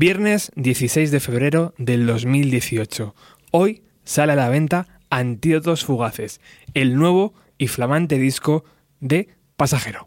Viernes 16 de febrero del 2018. Hoy sale a la venta Antídotos Fugaces, el nuevo y flamante disco de Pasajero.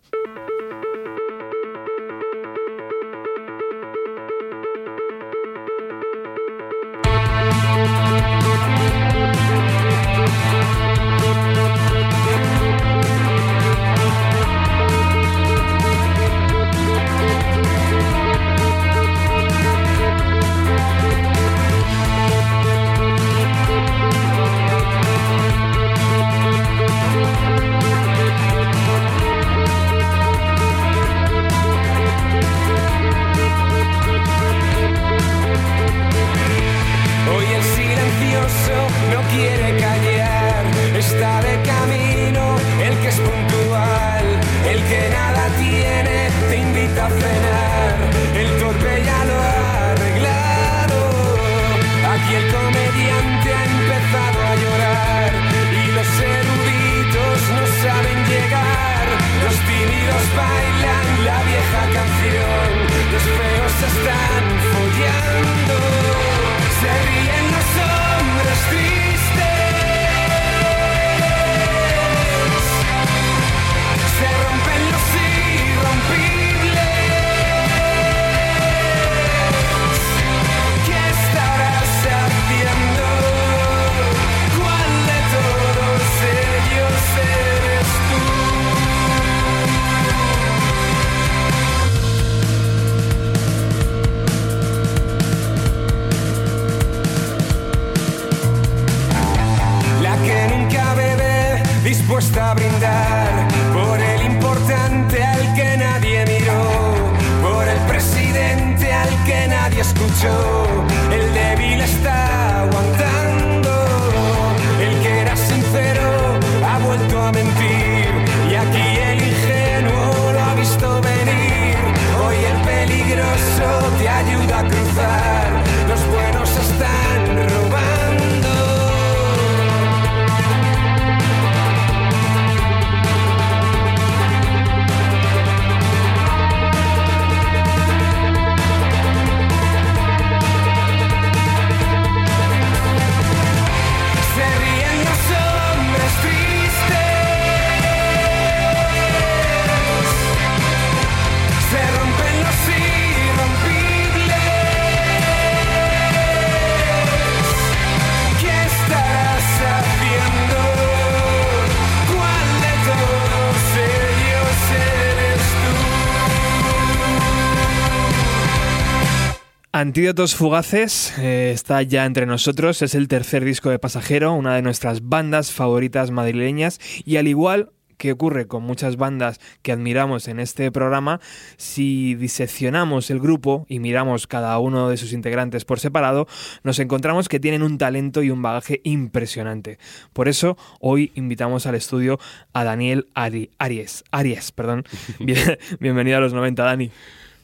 Antídotos Fugaces eh, está ya entre nosotros, es el tercer disco de Pasajero, una de nuestras bandas favoritas madrileñas y al igual que ocurre con muchas bandas que admiramos en este programa, si diseccionamos el grupo y miramos cada uno de sus integrantes por separado, nos encontramos que tienen un talento y un bagaje impresionante. Por eso hoy invitamos al estudio a Daniel Aries. Aries, perdón. bienvenido a los 90, Dani.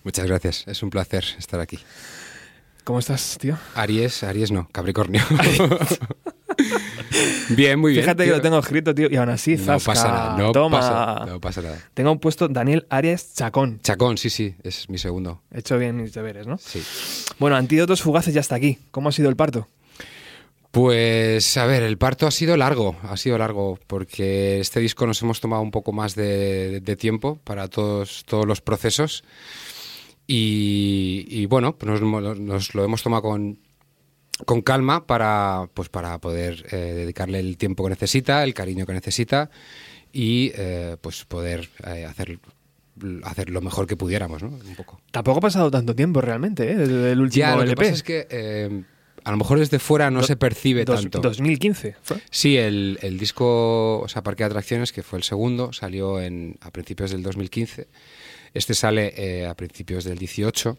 Muchas gracias, es un placer estar aquí. ¿Cómo estás, tío? Aries, Aries no, Capricornio. bien, muy bien. Fíjate que lo tengo escrito, tío, y aún así, no pasa nada, no Pasa, no pasa nada. Tengo puesto Daniel Aries Chacón. Chacón, sí, sí, es mi segundo. He hecho bien mis deberes, ¿no? Sí. Bueno, Antídotos Fugaces ya está aquí. ¿Cómo ha sido el parto? Pues a ver, el parto ha sido largo, ha sido largo, porque este disco nos hemos tomado un poco más de, de tiempo para todos, todos los procesos. Y, bueno, pues nos, lo hemos tomado con, con calma para, pues para poder eh, dedicarle el tiempo que necesita, el cariño que necesita y eh, pues poder eh, hacer hacer lo mejor que pudiéramos, ¿no? Un poco. Tampoco ha pasado tanto tiempo realmente, ¿eh? Desde el último ya, lo LP. Que pasa es que a lo mejor desde fuera no se percibe tanto. 2015 ¿fue? Sí, el, el, disco, o sea, Parque de Atracciones, que fue el segundo, salió en, a principios del 2015 este sale eh, a principios del 18.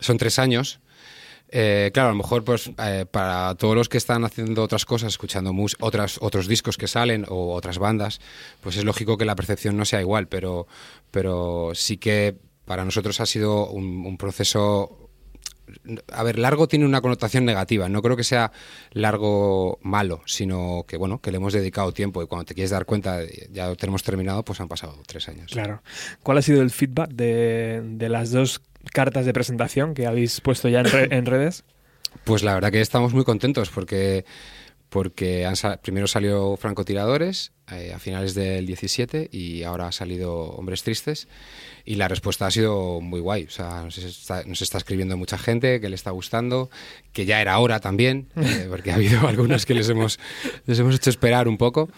Son tres años. Eh, claro, a lo mejor pues eh, para todos los que están haciendo otras cosas, escuchando otras, otros discos que salen o otras bandas, pues es lógico que la percepción no sea igual, pero, pero sí que para nosotros ha sido un proceso a ver, largo tiene una connotación negativa. No creo que sea largo malo, sino que bueno, que le hemos dedicado tiempo y cuando te quieres dar cuenta, ya lo tenemos terminado, pues han pasado tres años. Claro. ¿Cuál ha sido el feedback de, las dos cartas de presentación que habéis puesto ya en, redes? Pues la verdad que estamos muy contentos porque porque primero salió Francotiradores eh, a finales del 17 y ahora ha salido Hombres Tristes y la respuesta ha sido muy guay. O sea, nos está, escribiendo mucha gente que le está gustando, que ya era hora también, eh, porque ha habido algunos que les hemos, les hemos hecho esperar un poco.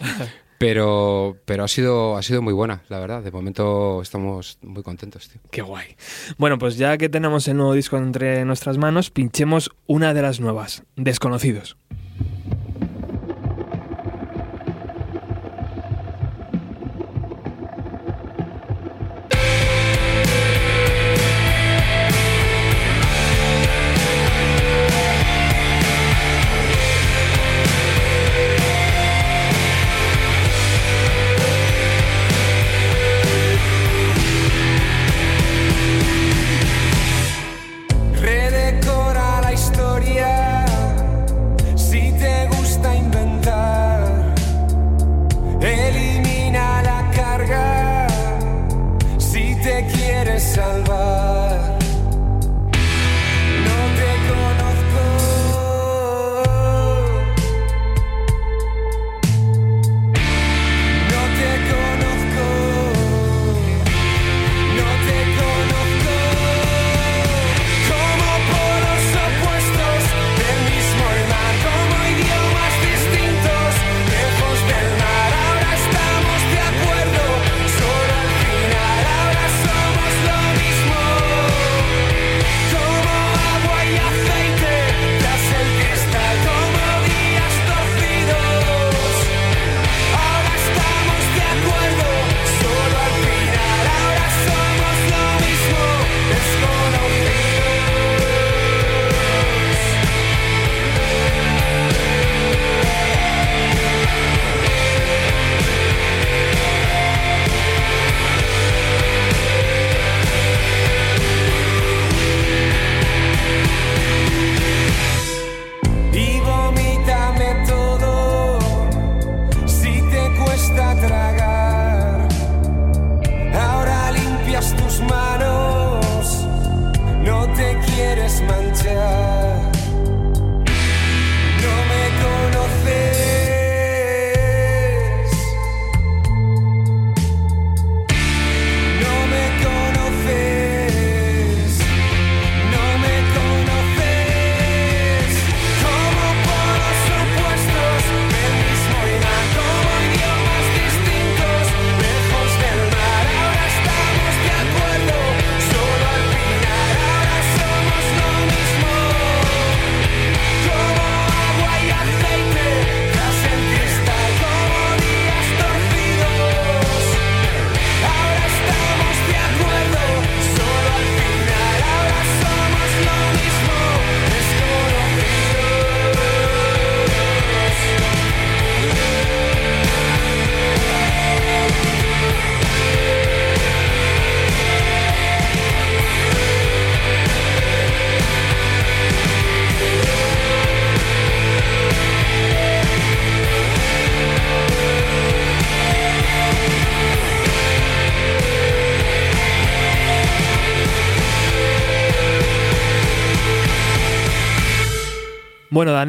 Pero, pero ha, sido, ha sido muy buena, la verdad. De momento estamos muy contentos, tío. Qué guay. Bueno, pues ya que tenemos el nuevo disco entre nuestras manos, pinchemos una de las nuevas, Desconocidos.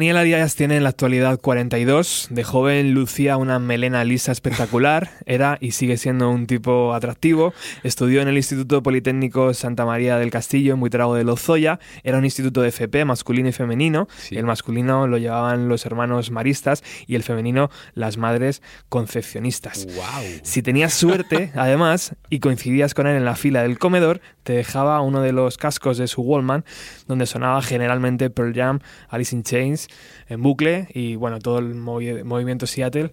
Daniela Díaz tiene en la actualidad 42. De joven lucía una melena lisa espectacular. Era y sigue siendo un tipo atractivo. Estudió en el Instituto Politécnico Santa María del Castillo, en Buitrago de Lozoya. Era un instituto de FP, masculino y femenino. El masculino lo llevaban los hermanos maristas y el femenino las madres concepcionistas. Si tenías suerte, además, y coincidías con él en la fila del comedor, te dejaba uno de los cascos de su Wallman, donde sonaba generalmente Pearl Jam, Alice in Chains, en bucle y bueno, todo el movimiento Seattle.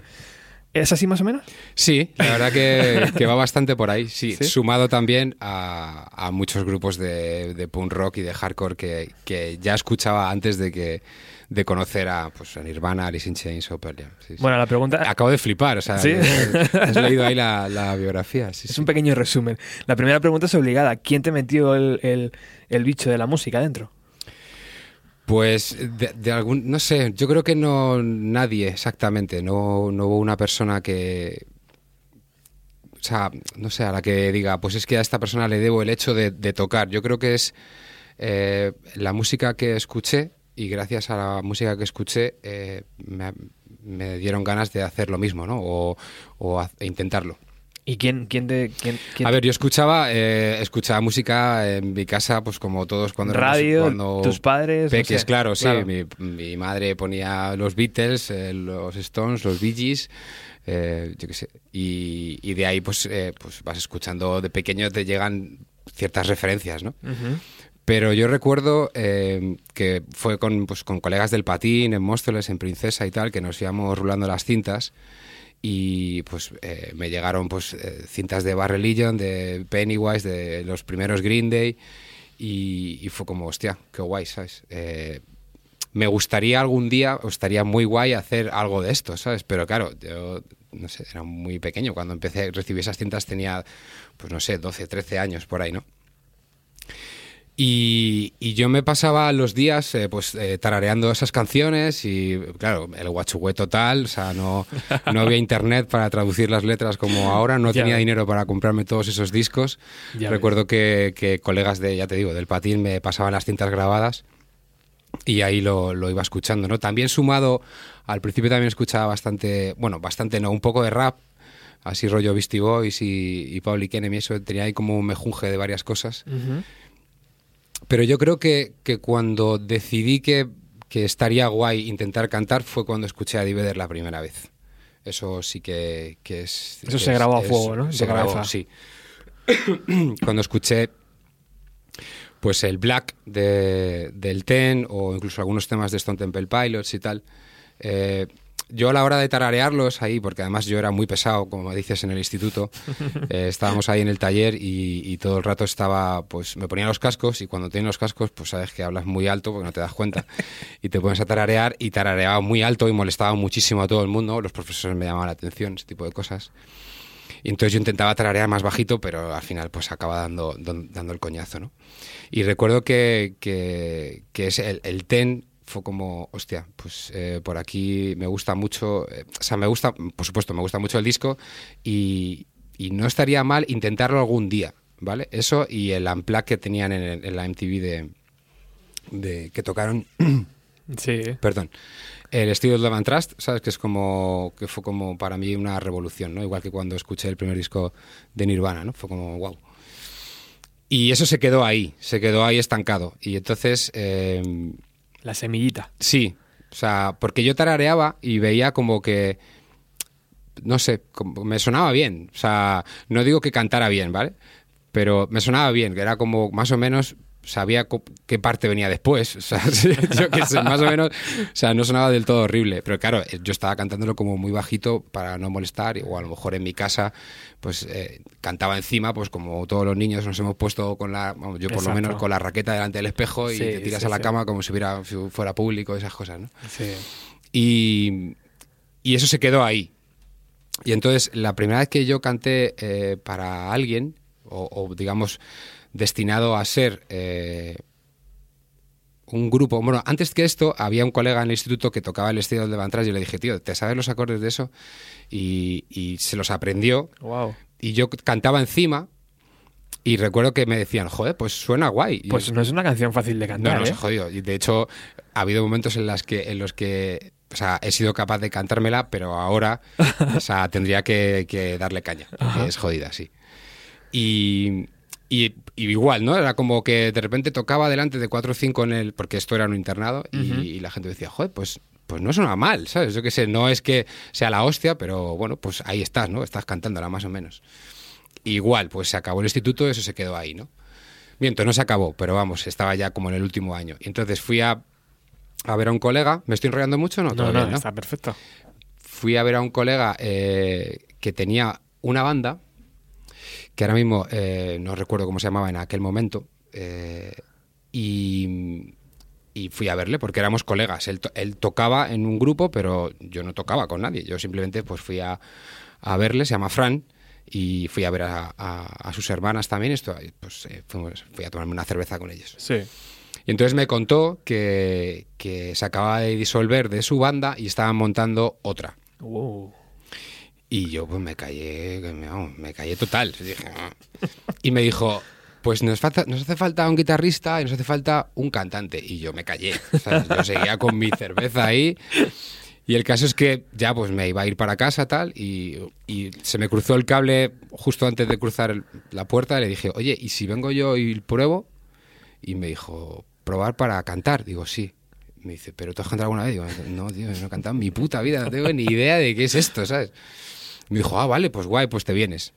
¿Es así más o menos? Sí, la verdad que, va bastante por ahí, sí, sumado también a, muchos grupos de, punk rock y de hardcore que, ya escuchaba antes de que de conocer a, pues, a Nirvana, Alice in Chains o Pearl Jam. Bueno, la pregunta... Acabo de flipar, o sea, has leído ahí la, biografía. es un pequeño resumen. La primera pregunta es obligada. ¿Quién te metió el, el bicho de la música dentro? Pues de, algún, no sé, yo creo que no nadie exactamente, no, no hubo una persona que o sea, no sé, a la que diga, pues es que a esta persona le debo el hecho de, tocar. Yo creo que es eh, la música que escuché y gracias a la música que escuché eh, me, me dieron ganas de hacer lo mismo, ¿no? O, o e intentarlo. ¿Y quién, quién te...? Quién, quién A ver, yo escuchaba, eh, escuchaba música en mi casa, pues como todos cuando Radio, cuando tus padres, peques, sé. claro, sí. Claro. Mi, mi madre ponía los Beatles, eh, los Stones, los Bee Gees, eh, yo qué sé. Y, y de ahí, pues, eh, pues vas escuchando de pequeño, te llegan ciertas referencias, ¿no? Ujú. Pero yo recuerdo eh, que fue con, pues, con colegas del patín, en Móstoles, en Princesa y tal, que nos íbamos rulando las cintas y pues eh, me llegaron pues eh, cintas de Bad Religion, de Pennywise, de los primeros Green Day y, y fue como, hostia, qué guay, ¿sabes? Eh, me gustaría algún día, estaría muy guay hacer algo de esto, ¿sabes? Pero claro, yo, no sé, era muy pequeño. Cuando empecé a recibir esas cintas tenía, pues no sé, 12, 13 años por ahí, ¿no? Y, y yo me pasaba los días eh, pues eh, tarareando esas canciones y claro, el guachugué total, o sea, no, no había internet para traducir las letras como ahora, no Ya tenía ves. dinero para comprarme todos esos discos. Ya Recuerdo que, que colegas de, ya te digo, del patín me pasaban las cintas grabadas y ahí lo, lo iba escuchando, ¿no? También sumado, al principio también escuchaba bastante, bueno, bastante no, un poco de rap, así rollo Beastie Boys y, y Public Enemy, eso tenía ahí como un mejunje de varias cosas. Ujú. Pero yo creo que, que cuando decidí que, que estaría guay intentar cantar fue cuando escuché a Diveder la primera vez. Eso sí que, que es... Eso se es- grabó a fuego, ¿no? Se grabó, sí. cuando escuché pues el Black de, del Ten o incluso algunos temas de Stone Temple Pilots y tal. eh, yo a la hora de tararearlos ahí, porque además yo era muy pesado, como dices en el instituto, eh, estábamos ahí en el taller y, y todo el rato estaba, pues me ponía los cascos y cuando tienes los cascos, pues sabes que hablas muy alto porque no te das cuenta y te pones a tararear y tarareaba muy alto y molestaba muchísimo a todo el mundo, los profesores me llamaban la atención, ese tipo de cosas. Y entonces yo intentaba tararear más bajito, pero al final pues acaba dando, dando el coñazo, ¿no? Y recuerdo que, que, que es el, el ten fue como, hostia, pues eh, por aquí me gusta mucho, eh, o sea, me gusta, por supuesto, me gusta mucho el disco y, y no estaría mal intentarlo algún día, ¿vale? Eso y el unplug que tenían en, el- en la MTV de, de que tocaron Sí. perdón, el estilo de Love Trust, ¿sabes? Que es como, que fue como para mí una revolución, ¿no? Igual que cuando escuché el primer disco de Nirvana, ¿no? Fue como, wow. Y eso se quedó ahí, se quedó ahí estancado. Y entonces, eh, La semillita. sí, o sea, porque yo tarareaba y veía como que, no sé, como- me sonaba bien. O sea, no digo que cantara bien, ¿vale? Pero me sonaba bien, que era como más o menos sabía qué parte venía después, o sea, yo qué sé, más o menos, o sea, no sonaba del todo horrible, pero claro, eh, yo estaba cantándolo como muy bajito para no molestar, o a lo mejor en mi casa, pues eh, cantaba encima, pues como todos los niños nos hemos puesto con la, vamos, yo por lo Exacto. menos con la raqueta delante del espejo y Sí, te tiras sí, a la sí. cama como si hubiera si fuera público, esas cosas, ¿no? Sí. Y, y eso se quedó ahí. Y entonces, la primera vez que yo canté eh, para alguien, o, o, digamos, destinado a ser eh, un grupo. Bueno, antes que esto, había un colega en el instituto que tocaba el estilo de Van y le dije, tío, ¿te sabes los acordes de eso? Y, y se los aprendió. Wow. Y yo cantaba encima. Y recuerdo que me decían, joder, pues suena guay. Pues yo- no es una canción fácil de no, cantar, no, ¿eh? se jodió. Y de hecho, ha habido momentos en, las que, en los que o sea, he sido capaz de cantármela, pero ahora o sea, tendría que, que darle caña, porque es jodida, sí. Y igual, ¿no? Era como que de repente tocaba delante de cuatro o cinco en el... Porque esto era un internado y, la gente decía, joder, pues, pues no suena mal, ¿sabes? Yo qué sé, no es que sea la hostia, pero bueno, pues ahí estás, ¿no? Estás cantándola más o menos. Igual, pues se acabó el instituto, eso se quedó ahí, ¿no? Miento, no se acabó, pero vamos, estaba ya como en el último año. Y entonces fui a, a ver a un colega. ¿Me estoy enrollando mucho no? No, Todavía, no, ¿no? está perfecto. Fui a ver a un colega eh, que tenía una banda, que ahora mismo eh, no recuerdo cómo se llamaba en aquel momento, eh, y, y fui a verle porque éramos colegas. Él, to- él tocaba en un grupo, pero yo no tocaba con nadie. Yo simplemente pues fui a, a verle, se llama Fran, y fui a ver a, a- a sus hermanas también. Esto, pues eh, fuimos- fui a tomarme una cerveza con ellos. Sí. Y entonces me contó que, que se acaba de disolver de su banda y estaban montando otra. Wow. Y yo pues me callé, que me, callé total. Dije, "Ah". y me dijo, pues nos, hace falta un guitarrista y nos hace falta un cantante. Y yo me callé. Yo seguía con mi cerveza ahí. Y el caso es que ya pues me iba a ir para casa tal y, y se me cruzó el cable justo antes de cruzar la puerta. Le dije, oye, ¿y si vengo yo y pruebo? Y me dijo, ¿probar para cantar? Digo, sí. Me dice, ¿pero tú has cantado alguna vez? Digo, no, tío, no he cantado en mi puta vida, no tengo ni idea de qué es esto, ¿sabes? Me dijo, ah, vale, pues guay, pues te vienes.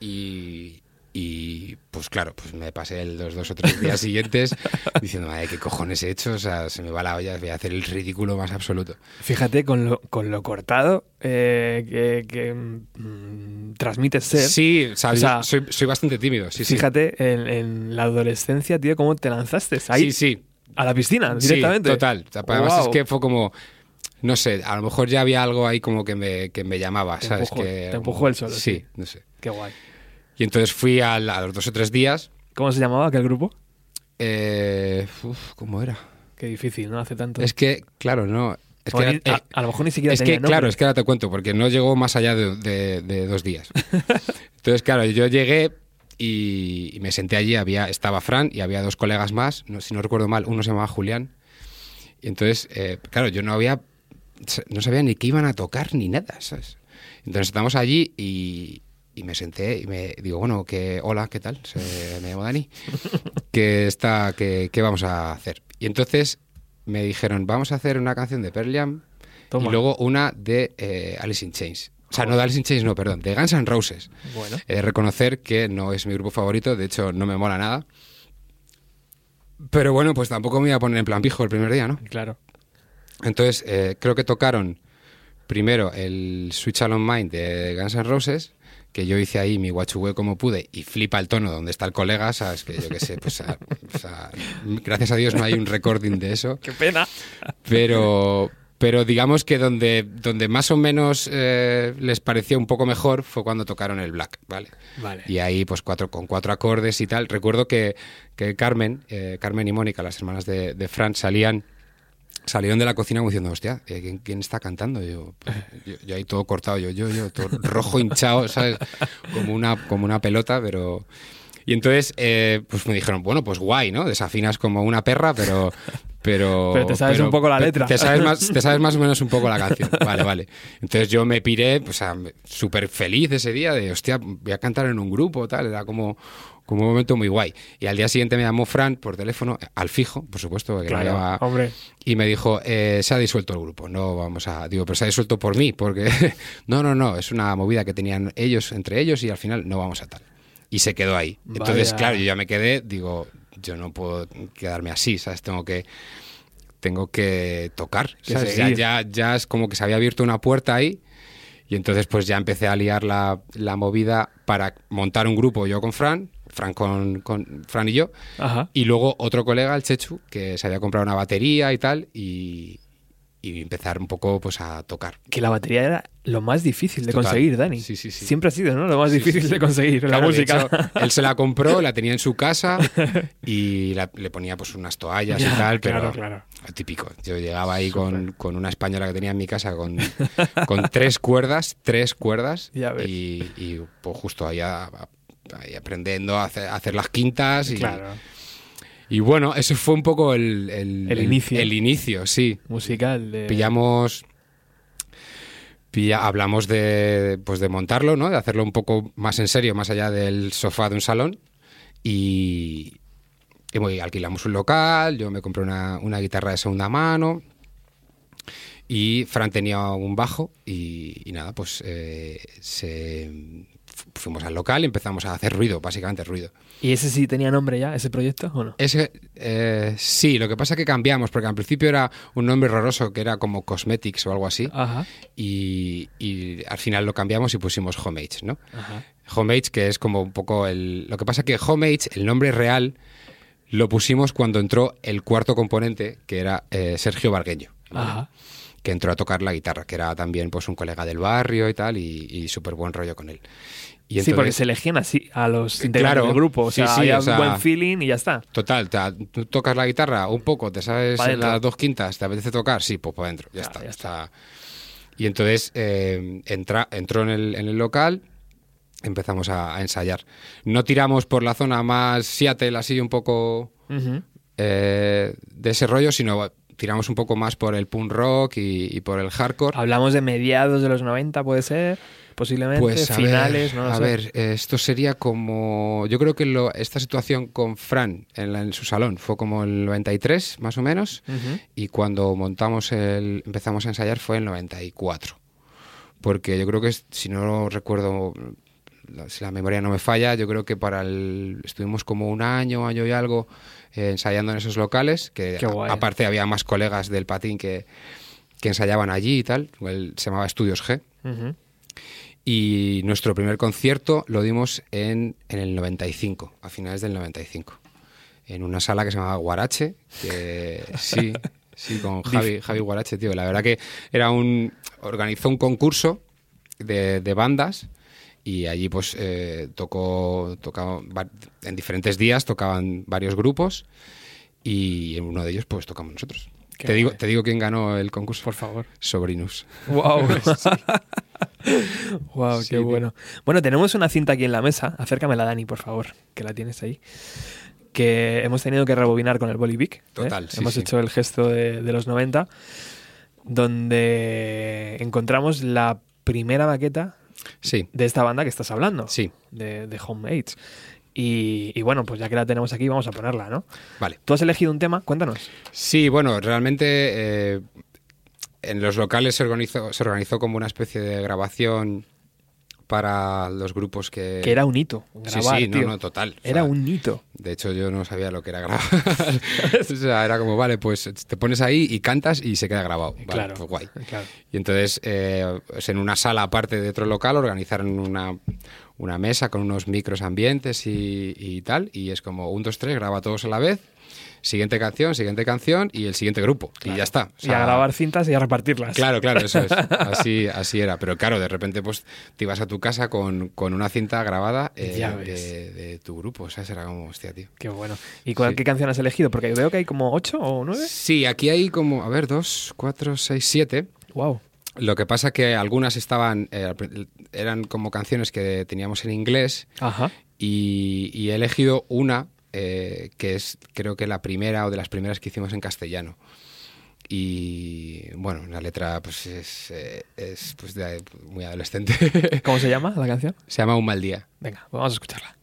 Y, y, pues claro, pues me pasé los dos o tres días siguientes diciendo, madre, ¿qué cojones he hecho? O sea, se me va la olla, voy a hacer el ridículo más absoluto. Fíjate con lo, con lo cortado eh, que, que, mm, transmites ser. Sí, o sea, O sea, soy, soy bastante tímido, sí, sí. Fíjate, en, en la adolescencia, tío, cómo te lanzaste ahí Sí, sí, a la piscina Sí, directamente. total. O sea, Además es que fue como, no sé, a lo mejor ya había algo ahí como que me, que me llamaba, Te ¿sabes? empujó, que, te empujó el solo, Sí, sí. no sé. Qué guay. Y entonces fui al- a, los dos o tres días. ¿Cómo se llamaba aquel grupo? eh, uf, ¿Cómo era? Qué difícil, ¿no? Hace tanto. Es que, claro, no. Es que, ni- era- a, a lo mejor ni siquiera es tenía que nombre. claro, es que ahora te cuento, porque no llegó más allá de, de- de dos días. Entonces, claro, yo llegué y, y me senté allí, había, estaba Fran y había dos colegas más, no, si no recuerdo mal, uno se llamaba Julián. Y entonces, eh, claro, yo no había, no sabía ni qué iban a tocar ni nada, ¿sabes? Entonces estamos allí y, y me senté y me digo, bueno, que hola, ¿qué tal? Se- me llamo Dani. ¿Qué, está, qué, qué vamos a hacer? Y entonces me dijeron, vamos a hacer una canción de Pearl Jam Toma. y luego una de eh, Alice in Chains. O sea, no de Alice in Chains, no, perdón, de Guns N' Roses. Bueno, He de reconocer que no es mi grupo favorito, de hecho no me mola nada. Pero bueno, pues tampoco me iba a poner en plan pijo el primer día, ¿no? claro. Entonces, eh, creo que tocaron primero el Switch On Mind de Guns N' Roses, que yo hice ahí mi guachugüe como pude y flipa el tono donde está el colega, ¿sabes? Que yo qué sé, pues a- o sea, gracias a Dios no hay un recording de eso, Qué pena. pero, pero digamos que donde, donde más o menos eh, les parecía un poco mejor fue cuando tocaron el Black, ¿vale? Vale. Y ahí, pues cuatro, con cuatro acordes y tal. Recuerdo que, que Carmen, eh, Carmen y Mónica, las hermanas de, de Fran, salían, salieron de la cocina como diciendo, hostia, eh, ¿quién, quién está cantando? Y yo, pues, yo, yo ahí todo cortado, yo, yo, yo, todo rojo hinchado, ¿sabes? Como una, como una pelota, pero... Y entonces, eh, pues me dijeron, bueno, pues guay, ¿no? Desafinas como una perra, pero... Pero, Pero te sabes un poco la letra. Te sabes, más, te sabes más o menos un poco la canción. Vale, vale. Entonces yo me piré, o sea, me- súper feliz ese día de, hostia, voy a cantar en un grupo, tal. Era como, como un momento muy guay. Y al día siguiente me llamó Fran por teléfono, al fijo, por supuesto, porque no Claro, llama- hombre. y me dijo, eh, se ha disuelto el grupo, no vamos a... Digo, pero se ha disuelto por mí, porque... no, no, no, es una movida que tenían ellos entre ellos y al final no vamos a tal. Y se quedó ahí. Entonces, Vaya. claro, yo ya me quedé, digo, yo no puedo quedarme así, ¿sabes? Tengo que... Tengo que tocar, Que ¿sabes? Ya, ya, ya es como que se había abierto una puerta ahí y entonces pues ya empecé a liar la, la movida para montar un grupo yo con Fran, Fran con, con Fran y yo, Ajá. y luego otro colega, el Chechu, que se había comprado una batería y tal, y, y empezar un poco pues a tocar. Que la batería era lo más difícil de Total. conseguir, Dani. Sí, sí, sí. Siempre ha sido, ¿no? Lo más difícil de conseguir la música. hecho, él se la compró, la tenía en su casa y la- le ponía pues unas toallas Ya, y tal, pero claro, claro. típico. Yo llegaba ahí con, con una española que tenía en mi casa con, con tres cuerdas, tres cuerdas Ya ves. y, y, pues justo ahí, a- ahí aprendiendo a hacer, a hacer las quintas y, Claro. y bueno, eso fue un poco el, el, El inicio. El inicio, sí. Musical. De... Pillamos. pilla- hablamos de, pues de montarlo, ¿no? De hacerlo un poco más en serio, más allá del sofá de un salón. Y, y bueno, y alquilamos un local, yo me compré una, una guitarra de segunda mano. Y Fran tenía un bajo y, y nada, pues eh, se, fuimos al local y empezamos a hacer ruido, básicamente ruido. ¿Y ese sí tenía nombre ya, ese proyecto, o no? Ese, eh, sí, lo que pasa es que cambiamos, porque al principio era un nombre horroroso que era como Cosmetics o algo así, Ajá. y, y al final lo cambiamos y pusimos Homage, ¿no? Ajá. Homage, que es como un poco el... Lo que pasa es que Homage, el nombre real, lo pusimos cuando entró el cuarto componente, que era eh, Sergio. Ajá. que entró a tocar la guitarra, que era también pues un colega del barrio y tal, y, y súper buen rollo con él. Y sí, porque entonces- se elegían así a los integrantes Claro, del grupo. O sí, sea, sí, o sea- un buen feeling y ya está. Total, te- tú tocas la guitarra un poco, te sabes las dos quintas, te apetece tocar, sí, pues para adentro, ya Claro, está. ya está. Y entonces eh, entra, entró en el, en el local, empezamos a, a ensayar. No tiramos por la zona más Seattle, así un poco Ujú. eh, de ese rollo, sino tiramos un poco más por el punk rock y, y por el hardcore. Hablamos de mediados de los 90, puede ser, posiblemente, Pues a finales, ver, no a ver, esto sería como. Yo creo que lo- esta situación con Fran en, la- en su salón fue como el 93, más o menos, y cuando montamos el. empezamos a ensayar fue el 94. Porque yo creo que, si no recuerdo, si la memoria no me falla, yo creo que para el. estuvimos como un año, año y algo eh, ensayando en esos locales, que a- aparte había más colegas del patín que, que ensayaban allí y tal. El- se llamaba Estudios G. Y nuestro primer concierto lo dimos en, en el 95, a finales del 95, en una sala que se llamaba Guarache, que sí, sí, con Javi, Javi Guarache, tío. La verdad que era un... organizó un concurso de, de bandas y allí pues eh, tocó, tocaba, en diferentes días tocaban varios grupos y en uno de ellos pues tocamos nosotros. Qué Te digo, te digo quién ganó el concurso. Por favor. Sobrinus. Wow. wow, Sí, qué tío. bueno. Bueno, tenemos una cinta aquí en la mesa. Acércamela, Dani, por favor, que la tienes ahí. Que hemos tenido que rebobinar con el Bolivic. ¿eh? Total, sí, Hemos sí. hecho el gesto de, de los 90, donde encontramos la primera maqueta Sí, de esta banda que estás hablando. sí, De, de Homemates. Y, y bueno, pues ya que la tenemos aquí, vamos a ponerla, ¿no? vale. Tú has elegido un tema, cuéntanos. Sí, bueno, realmente eh, en los locales se organizó, se organizó como una especie de grabación para los grupos que... Que era un hito. Sí, Grabar, sí, no, tío. no, total. O Era sea, un hito. De hecho, yo no sabía lo que era grabar. o sea, era como, vale, pues te pones ahí y cantas y se queda grabado. Vale, claro. pues guay. claro. Y entonces, eh, pues en una sala aparte de otro local, organizaron una, una mesa con unos micros ambientes y, y tal. Y es como, un, dos, tres, graba todos a la vez. Siguiente canción, siguiente canción y el siguiente grupo. Y ya está. O y a grabar cintas y a repartirlas. Claro, claro, eso es. Así, así era. Pero claro, de repente pues te ibas a tu casa con, con una cinta grabada eh, Ya de, de tu grupo. O sea, será como, hostia, tío. Qué bueno. ¿Y cuál, Sí. qué canción has elegido? Porque veo que hay como ocho o nueve. Sí, aquí hay como, a ver, dos, cuatro, seis, siete. Wow. Lo que pasa que algunas estaban, eh, eran como canciones que teníamos en inglés Ajá. y, y he elegido una eh, que es creo que la primera o de las primeras que hicimos en castellano. Y bueno, la letra pues es, eh, es pues de- muy adolescente. ¿Cómo se llama la canción? Se llama Un mal día. Venga, vamos a escucharla.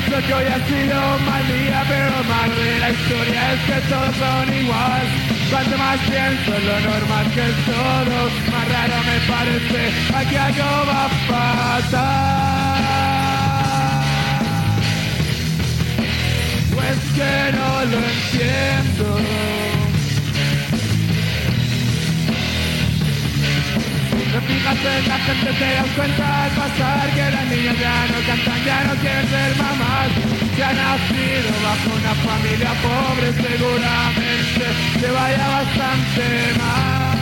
Pienso que hoy ha sido un mal día, pero lo malo de la historia es que todos son igual. Cuanto más pienso en lo normal que es todo, más raro me parece aquí algo va a pasar. Pues que no lo entiendo. No fijas en la gente, te das cuenta al pasar que las niñas ya no cantan, ya no quieren ser mamás. Se ha nacido bajo una familia pobre, seguramente te vaya bastante mal.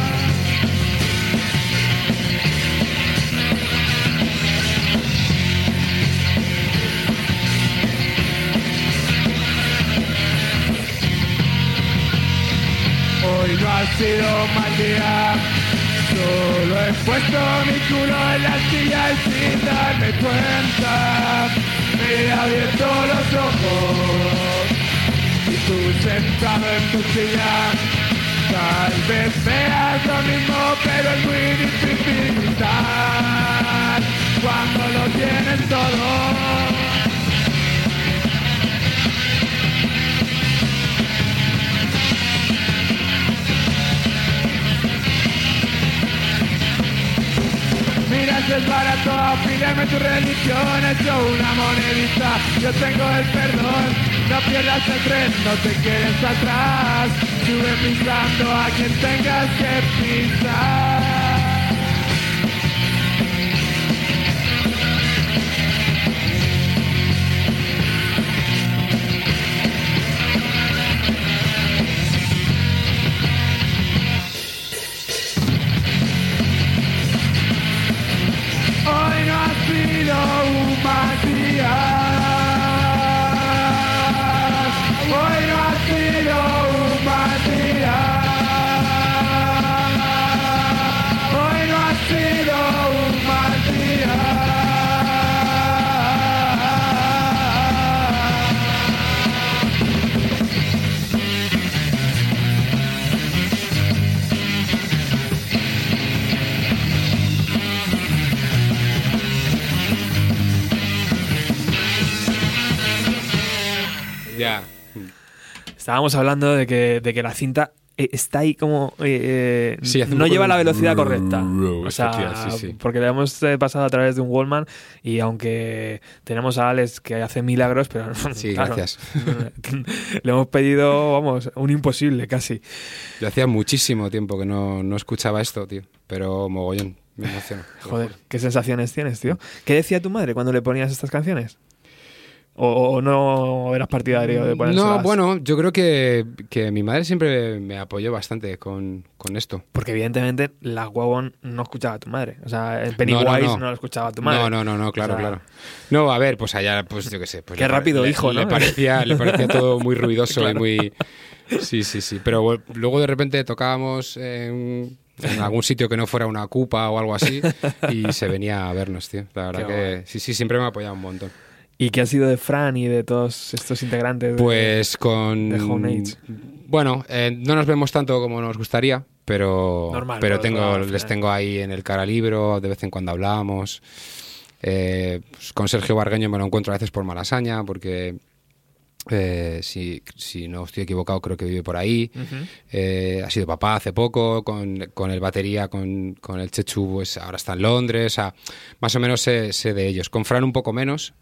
Hoy no ha sido mal día, solo he puesto mi culo en la silla y sin darme cuenta me he abierto los ojos y tú sentado en tu silla. Tal vez veas lo mismo, pero es muy difícil gritar cuando lo tienes todo. Mira si es barato afiliarme a tu religión He hecho una monedita, yo tengo el perdón No pierdas el tren, no te quedes atrás. Sube pisando a quien tengas que pisar. Estábamos hablando de que, de que la cinta eh, está ahí como... eh, eh, Sí, no lleva la velocidad correcta. O sea, efectivamente, sí, sí. porque la hemos pasado a través de un Wallman y aunque tenemos a Alex que hace milagros, pero Sí, claro, gracias. le hemos pedido, vamos, un imposible casi. Yo hacía muchísimo tiempo que no, no escuchaba esto, tío. Pero mogollón, me emociona. Joder, qué sensaciones tienes, tío. ¿Qué decía tu madre cuando le ponías estas canciones? ¿O, o no eras partidario de ponerlas? No, bueno, yo creo que, que mi madre siempre me apoyó bastante con, con esto. Porque evidentemente la Wawon no escuchaba a tu madre. O sea, el Pennywise no, lo escuchaba a tu madre. No, no, no, no, claro, O sea, claro. No, a ver, pues allá, pues yo qué sé. Pues Qué le rápido le- hijo, ¿no? Le parecía, le parecía todo muy ruidoso Claro. y muy... Sí, sí, sí. Pero luego de repente tocábamos en, en algún sitio que no fuera una cupa o algo así y se venía a vernos, tío. La verdad Qué que guay. sí, sí, siempre me ha apoyado un montón. ¿Y qué ha sido de Fran y de todos estos integrantes? de- Pues con... de Home Age. Bueno, eh, no nos vemos tanto como nos gustaría, pero, Normal, pero tengo, les tengo ahí en el cara libro, de vez en cuando hablamos. Eh, pues con Sergio Bargueño me lo encuentro a veces por Malasaña, porque eh, si, si no estoy equivocado creo que vive por ahí. Ujú. Eh, ha sido papá hace poco, con, con el batería, con, con el Chechu, pues ahora está en Londres. O sea, más o menos sé, sé de ellos. Con Fran un poco menos,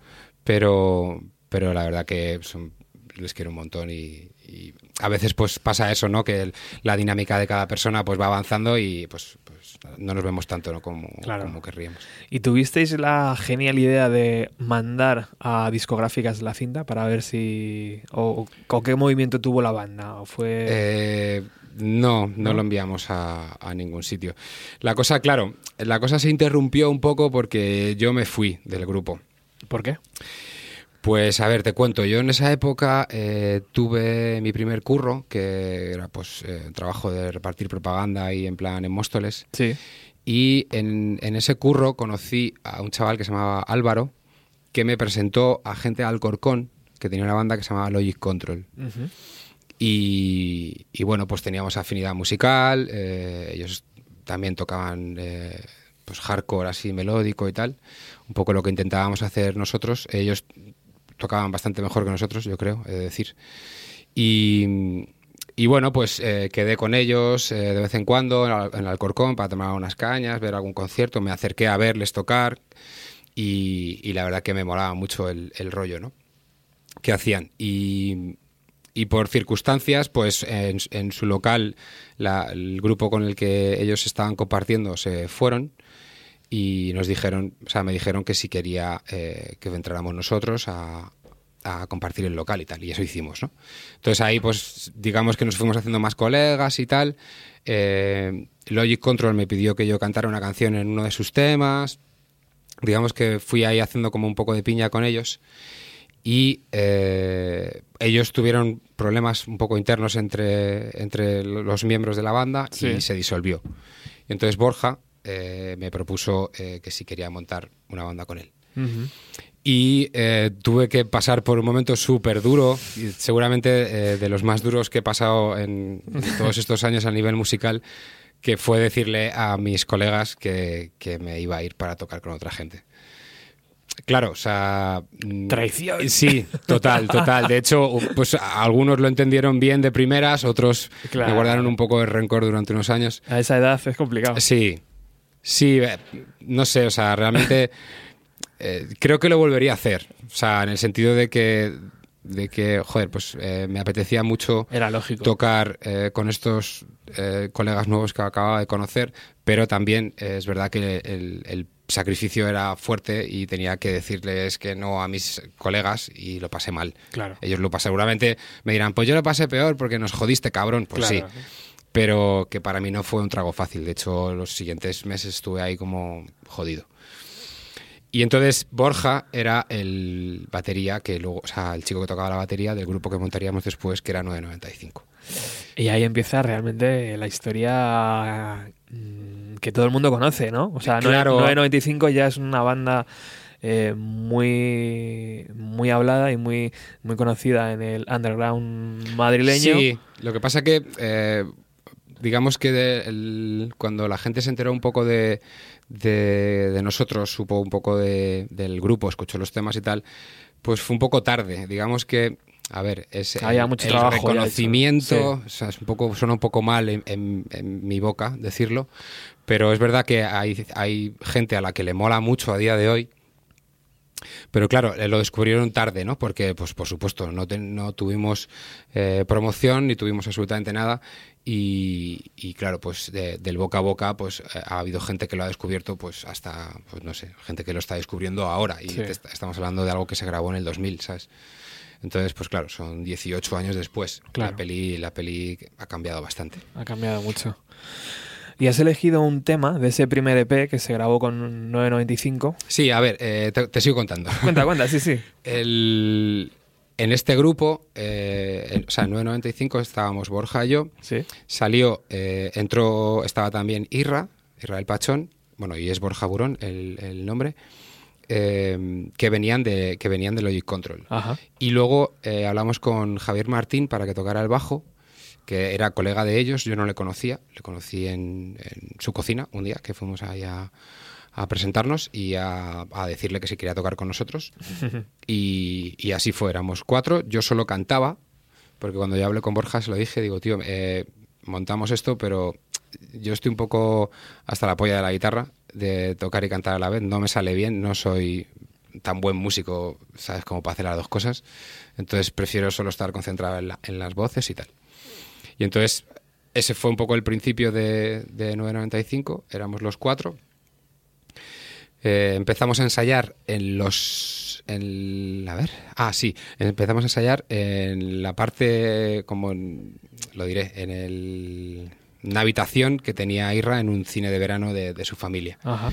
pero, pero la verdad que son- les quiero un montón y, y a veces pues pasa eso, ¿no? Que el- la dinámica de cada persona pues va avanzando y pues, pues no nos vemos tanto ¿no? como, Claro. como querríamos. ¿Y tuvisteis la genial idea de mandar a discográficas la cinta para ver si. o, o qué movimiento tuvo la banda? ¿O fue.? Eh, no, no, ¿No? lo enviamos a, a ningún sitio. La cosa, claro, la cosa se interrumpió un poco porque yo me fui del grupo. ¿Por qué? Pues a ver, te cuento, yo en esa época eh, tuve mi primer curro, que era pues eh, trabajo de repartir propaganda ahí en plan en Móstoles, Sí. y en, en ese curro conocí a un chaval que se llamaba Álvaro, que me presentó a gente de Alcorcón, que tenía una banda que se llamaba Logic Control. Y, y bueno, pues teníamos afinidad musical, eh, ellos también tocaban eh, pues hardcore así melódico y tal, un poco lo que intentábamos hacer nosotros, ellos tocaban bastante mejor que nosotros, yo creo, he de decir. Y, y bueno, pues eh, quedé con ellos eh, de vez en cuando en, en Alcorcón para tomar unas cañas, ver algún concierto, me acerqué a verles tocar y, la verdad que me molaba mucho el, el rollo, ¿no? que hacían. Y, y por circunstancias, pues en, su local, el grupo con el que ellos estaban compartiendo se fueron y nos dijeron, o sea, me dijeron que si quería eh, que entráramos nosotros a, a compartir el local y tal, y eso hicimos, ¿no? Entonces ahí, pues, digamos que nos fuimos haciendo más colegas y tal. Eh, Logic Control me pidió que yo cantara una canción en uno de sus temas. Digamos que fui ahí haciendo como un poco de piña con ellos y eh, ellos tuvieron problemas un poco internos entre, entre los miembros de la banda Sí. y se disolvió. Y entonces Borja eh, me propuso eh, que si quería montar una banda con él. Ujú. Y eh, tuve que pasar por un momento súper duro, seguramente de los más duros que he pasado en todos estos años a nivel musical, que fue decirle a mis colegas que, que me iba a ir para tocar con otra gente. Claro, o sea... mm, Traición. Sí, total, total. De hecho, pues algunos lo entendieron bien de primeras, otros Claro. me guardaron un poco de rencor durante unos años. A esa edad es complicado. Sí, sí, eh, no sé, o sea, realmente eh, creo que lo volvería a hacer. O sea, en el sentido de que de que, joder, pues eh, me apetecía mucho Era lógico. tocar eh, con estos colegas nuevos que acababa de conocer, pero también es verdad que el, el sacrificio era fuerte y tenía que decirles que no a mis colegas y lo pasé mal. Claro. Ellos lo pasaron, seguramente me dirán, pues yo lo pasé peor porque nos jodiste, cabrón. Pues Claro. sí, pero que para mí no fue un trago fácil. De hecho, los siguientes meses estuve ahí como jodido. Y entonces Borja era el batería que luego, o sea, el chico que tocaba la batería del grupo que montaríamos después, que era 995. Y ahí empieza realmente la historia mm, que todo el mundo conoce, ¿no? O sea, Claro. 995 ya es una banda eh, muy muy hablada y muy muy conocida en el underground madrileño. Sí, lo que pasa que, eh, digamos que de- el- cuando la gente se enteró un poco de, de, de nosotros, supo un poco de- del grupo, escuchó los temas y tal, pues fue un poco tarde. Digamos que, a ver, es Había el, mucho el trabajo reconocimiento, Sí. o sea, es un poco, suena un poco mal en, en- en mi boca decirlo, pero es verdad que hay, hay gente a la que le mola mucho a día de hoy. Pero claro, eh, lo descubrieron tarde, ¿no? Porque, pues por supuesto, no, te- no tuvimos eh, promoción ni tuvimos absolutamente nada. Y, y claro, pues de- del boca a boca, pues eh, ha habido gente que lo ha descubierto, pues hasta, pues no sé, gente que lo está descubriendo ahora. Y Sí. estamos hablando de algo que se grabó en el 2000, ¿sabes? Entonces, pues claro, son 18 años después. Claro. La peli, la peli ha cambiado bastante. Ha cambiado mucho. Y has elegido un tema de ese primer EP que se grabó con 995. Sí, a ver, eh, te, te sigo contando. Cuenta, cuenta, sí, sí. El- en este grupo, eh, en- o sea, en 995 estábamos Borja y yo. Sí. Salió, eh, entró, estaba también Irra, Israel Pachón, bueno, y es Borja Burón el, el nombre, eh, que venían de que venían de Logic Control. Ajá. Y luego eh, hablamos con Javier Martín para que tocara el bajo, que era colega de ellos, yo no le conocía, le conocí en, en su cocina un día que fuimos ahí a, a presentarnos y a, a decirle que si quería tocar con nosotros. Y, y así fue, éramos cuatro, yo solo cantaba, porque cuando yo hablé con Borja se lo dije, digo, tío, eh, montamos esto, pero yo estoy un poco hasta la polla de la guitarra, de tocar y cantar a la vez, no me sale bien, no soy tan buen músico, ¿sabes? Como para hacer las dos cosas. Entonces prefiero solo estar concentrado en, la- en las voces y tal. Y entonces ese fue un poco el principio de, de 995, éramos los cuatro. Eh, empezamos a ensayar en los... En, a ver, ah, sí, empezamos a ensayar en la parte, como en- lo diré, en el, una habitación que tenía Irra en un cine de verano de, de su familia. Ajá.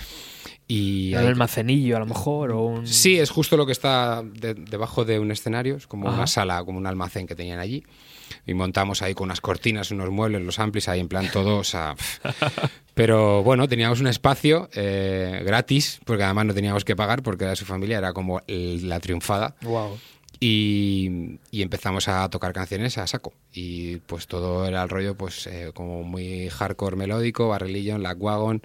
Y el almacenillo, a lo mejor, o un... Sí, es justo lo que está de- debajo de un escenario, es como Ajá. una sala, como un almacén que tenían allí. Y montamos ahí con unas cortinas, unos muebles, los amplis, ahí en plan todo, o sea... Pero bueno, teníamos un espacio eh, gratis, porque además no teníamos que pagar, porque era su familia, era como la triunfada. Wow. Y, y empezamos a tocar canciones a saco. Y pues todo era el rollo, pues eh, como muy hardcore melódico, barrilillo, Black Wagon,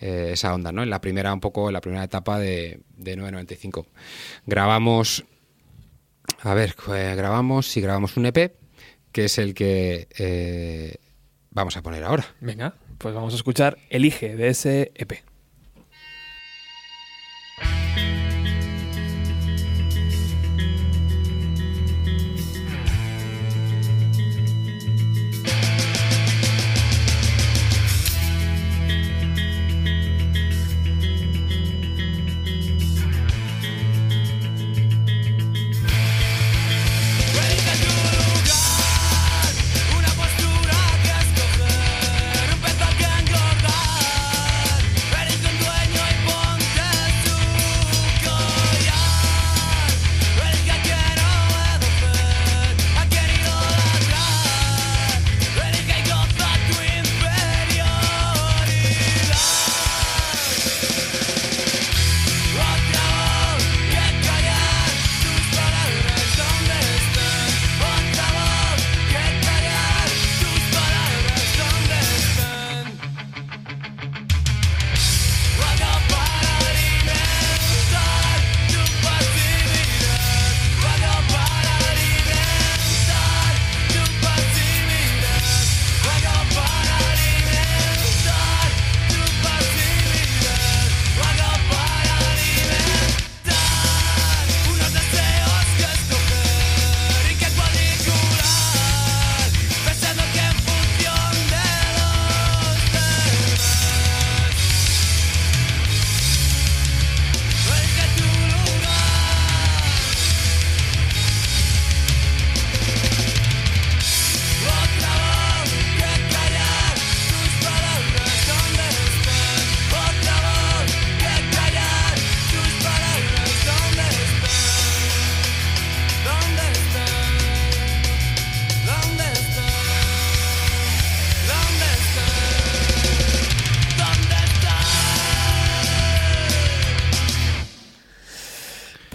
eh, esa onda, ¿no? En la primera, un poco, en la primera etapa de, de 995. Grabamos, a ver, eh, grabamos y grabamos un EP, que es el que eh, vamos a poner ahora. Venga, pues vamos a escuchar Elige de ese EP.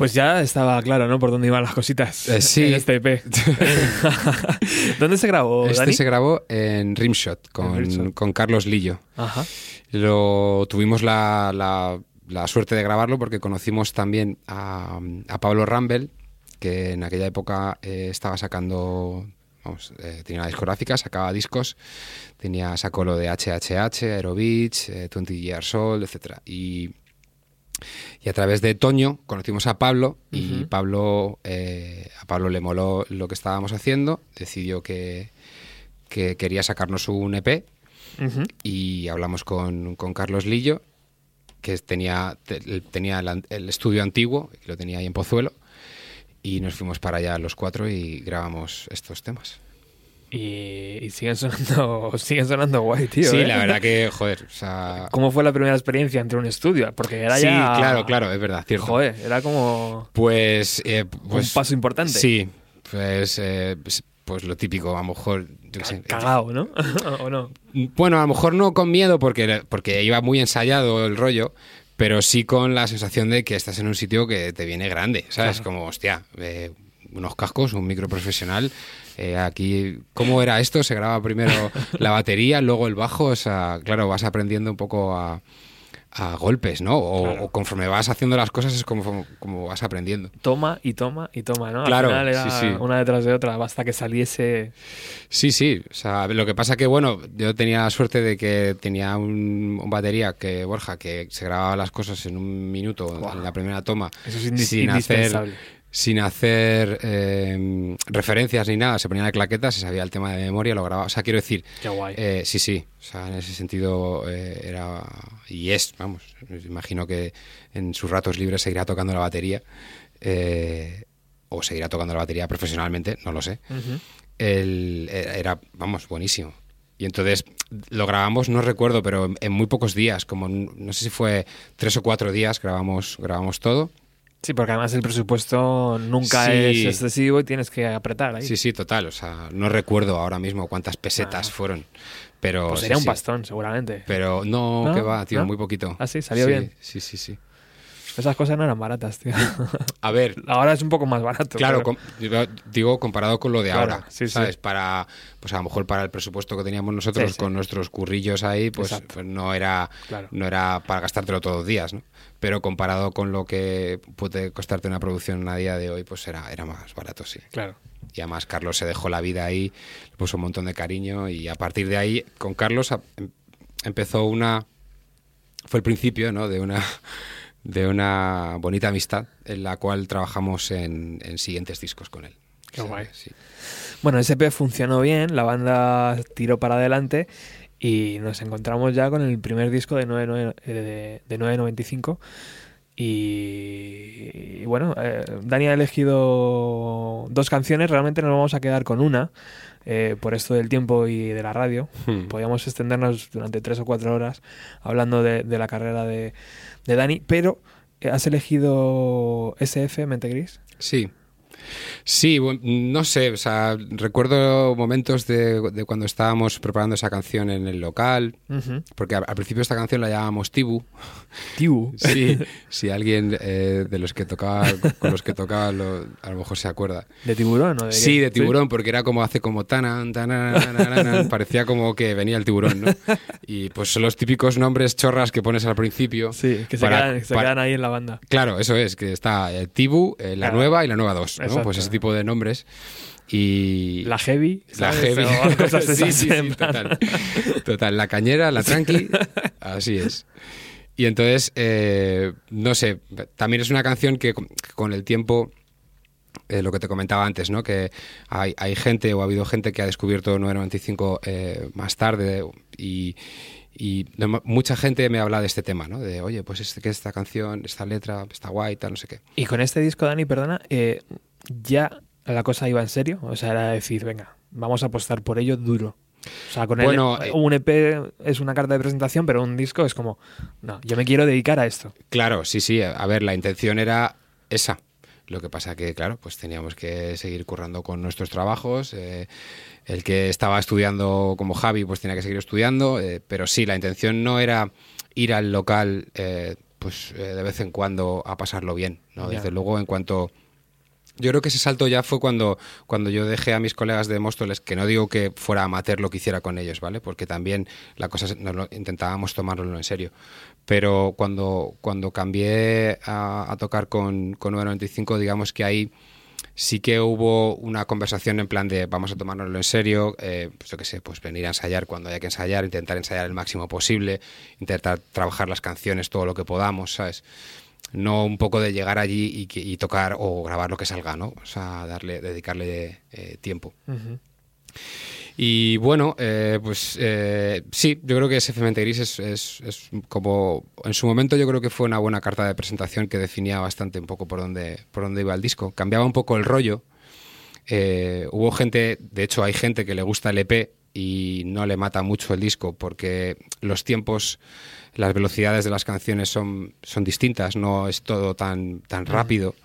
Pues ya estaba claro, ¿no? Por dónde iban las cositas. Eh, sí. En este EP. ¿Dónde se grabó, Este Dani? se grabó en Rimshot con, En Rimshot. con Carlos Lillo. Ajá. Lo tuvimos la, la- la suerte de grabarlo porque conocimos también a, a Pablo Rambel, que en aquella época eh, estaba sacando, vamos, eh, tenía una discográfica, sacaba discos, tenía sacó lo de HHH, Aerobeach, eh, 20 Years Old, etcétera. Y, y a través de Toño conocimos a Pablo y. Pablo eh, a Pablo le moló lo que estábamos haciendo, decidió que, que quería sacarnos un EP y hablamos con, con Carlos Lillo, que tenía, te- tenía el estudio antiguo, que lo tenía ahí en Pozuelo, y nos fuimos para allá los cuatro y grabamos estos temas. Y, y siguen sonando siguen sonando guay, tío. sí, ¿eh? la verdad que, joder, o sea... ¿Cómo fue la primera experiencia entre un estudio? Porque era sí, ya... claro, claro, es verdad, cierto. Joder, era como Pues, eh, pues... un paso importante. Sí, pues, eh, pues, pues lo típico, a lo mejor... Cagado, ¿no? ¿O no? Bueno, a lo mejor no con miedo porque, porque iba muy ensayado el rollo, pero sí con la sensación de que estás en un sitio que te viene grande, ¿sabes? Claro. Como, hostia, eh, unos cascos, un micro profesional. eh, aquí, ¿cómo era esto? Se graba primero la batería, luego el bajo, o sea, claro, vas aprendiendo un poco a, a golpes, ¿no? O, Claro. o conforme vas haciendo las cosas es como, como vas aprendiendo. Toma y toma y toma, ¿no? Al Claro, final era sí, sí. una detrás de otra, basta que saliese... Sí, sí. O sea, lo que pasa que, bueno, yo tenía la suerte de que tenía un, un batería que, Borja, que se grababa las cosas en un minuto en la primera toma. Eso es sin hacer. Sin hacer eh, referencias ni nada. Se ponía la claqueta, se sabía el tema de memoria, lo grababa. O sea, quiero decir, Qué guay. eh, sí, sí. O sea, en ese sentido eh, era y es, vamos, imagino que en sus ratos libres seguirá tocando la batería eh, o seguirá tocando la batería profesionalmente, no lo sé el, era, vamos, buenísimo. Y entonces lo grabamos, no recuerdo, pero en, en muy pocos días, como no sé si fue tres o cuatro días, grabamos, grabamos todo. Sí, porque además el presupuesto nunca Sí. es excesivo y tienes que apretar ahí. Sí, sí, total. O sea, no recuerdo ahora mismo cuántas pesetas Ah. fueron. Pero Pues sí, sería un pastón, seguramente. Pero no, ¿No? que va, tío, ¿No? muy poquito. Ah, sí, salió Sí, bien. Sí, sí, sí. Esas cosas no eran baratas, tío. A ver, Ahora es un poco más barato. Claro, pero- com- digo- comparado con lo de Claro, ahora, sí, sí. ¿sabes? Para, pues a lo mejor para el presupuesto que teníamos nosotros Sí, sí. con nuestros currillos ahí, pues, pues no era Claro. no era para gastártelo todos los días, ¿no? Pero comparado con lo que puede costarte una producción a día de hoy, pues era, era más barato, sí. Claro. Y además Carlos se dejó la vida ahí, le puso un montón de cariño y a partir de ahí, con Carlos em- empezó una... Fue el principio, ¿no? De una, de una bonita amistad en la cual trabajamos en, en siguientes discos con él. Qué guay. Sí. Bueno, SP funcionó bien, la banda tiró para adelante y nos encontramos ya con el primer disco de, 99 eh, de, de 995. Y, y bueno, eh, Dani ha elegido dos canciones, realmente nos vamos a quedar con una, eh, por esto del tiempo y de la radio. Hmm. Podíamos extendernos durante tres o cuatro horas hablando de, de la carrera de, de Dani, pero eh, has elegido SF, Mente Gris. Sí. Sí, no sé, o sea, recuerdo momentos de, de cuando estábamos preparando esa canción en el local, Ujú. porque al, al principio esta canción la llamábamos Tibu. Tiu. Sí, si alguien eh, de los que tocaba, con los que tocaba, lo- a lo mejor se acuerda. ¿De tiburón o de Sí, de tiburón, porque era como hace como tanan, tanan, tanan, parecía como que venía el tiburón, ¿no? Y pues son los típicos nombres chorras que pones al principio. Sí, que se, para- quedan, se para- quedan ahí en la banda. Claro, eso es, que está eh, Tibu, eh, la Claro. nueva y la nueva 2, ¿no? Exacto. Pues ese tipo de nombres. Y... La heavy. La ¿sabes? heavy. O cosas sí, sí, sí, plan. total. Total, la cañera, la tranqui, así es. Y entonces, eh, no sé, también es una canción que con- el tiempo, eh, lo que te comentaba antes, ¿no? Que hay, hay gente o ha habido gente que ha descubierto 995 eh, más tarde y, mucha gente me habla de este tema, ¿no? De, oye, pues este, que esta canción, esta letra, está guay, tal, no sé qué. Y con este disco, Dani, perdona, eh, ya la cosa iba en serio. O sea, era decir, venga, vamos a apostar por ello duro. O sea, con Bueno, el, eh, un EP es una carta de presentación, pero un disco es como, no, yo me quiero dedicar a esto. Claro, sí, sí. A ver, la intención era esa. Lo que pasa que, claro, pues teníamos que seguir currando con nuestros trabajos. eh, el que estaba estudiando como Javi, pues tenía que seguir estudiando. eh, pero sí, la intención no era ir al local eh, pues eh, de vez en cuando a pasarlo bien, ¿no? Desde luego, en cuanto... Yo creo que ese salto ya fue cuando, cuando yo dejé a mis colegas de Móstoles, que no digo que fuera amateur lo que hiciera con ellos, ¿vale? Porque también la cosa intentábamos tomárnoslo en serio. Pero cuando, cuando cambié a, a tocar con, con 995, digamos que ahí sí que hubo una conversación en plan de vamos a tomárnoslo en serio, eh, pues yo qué sé, pues venir a ensayar cuando haya que ensayar, intentar ensayar el máximo posible, intentar trabajar las canciones todo lo que podamos, ¿sabes? No un poco de llegar allí y, tocar o grabar lo que salga, ¿no? O sea, darle, dedicarle eh, tiempo. Y bueno, eh, pues eh, sí, yo creo que ese Mente Gris es, es- es como. En su momento, yo creo que fue una buena carta de presentación que definía bastante un poco por dónde, por dónde iba el disco. Cambiaba un poco el rollo. Eh, hubo gente, de hecho, hay gente que le gusta el EP y no le mata mucho el disco porque los tiempos, las velocidades de las canciones son, son distintas, no es todo tan, tan rápido.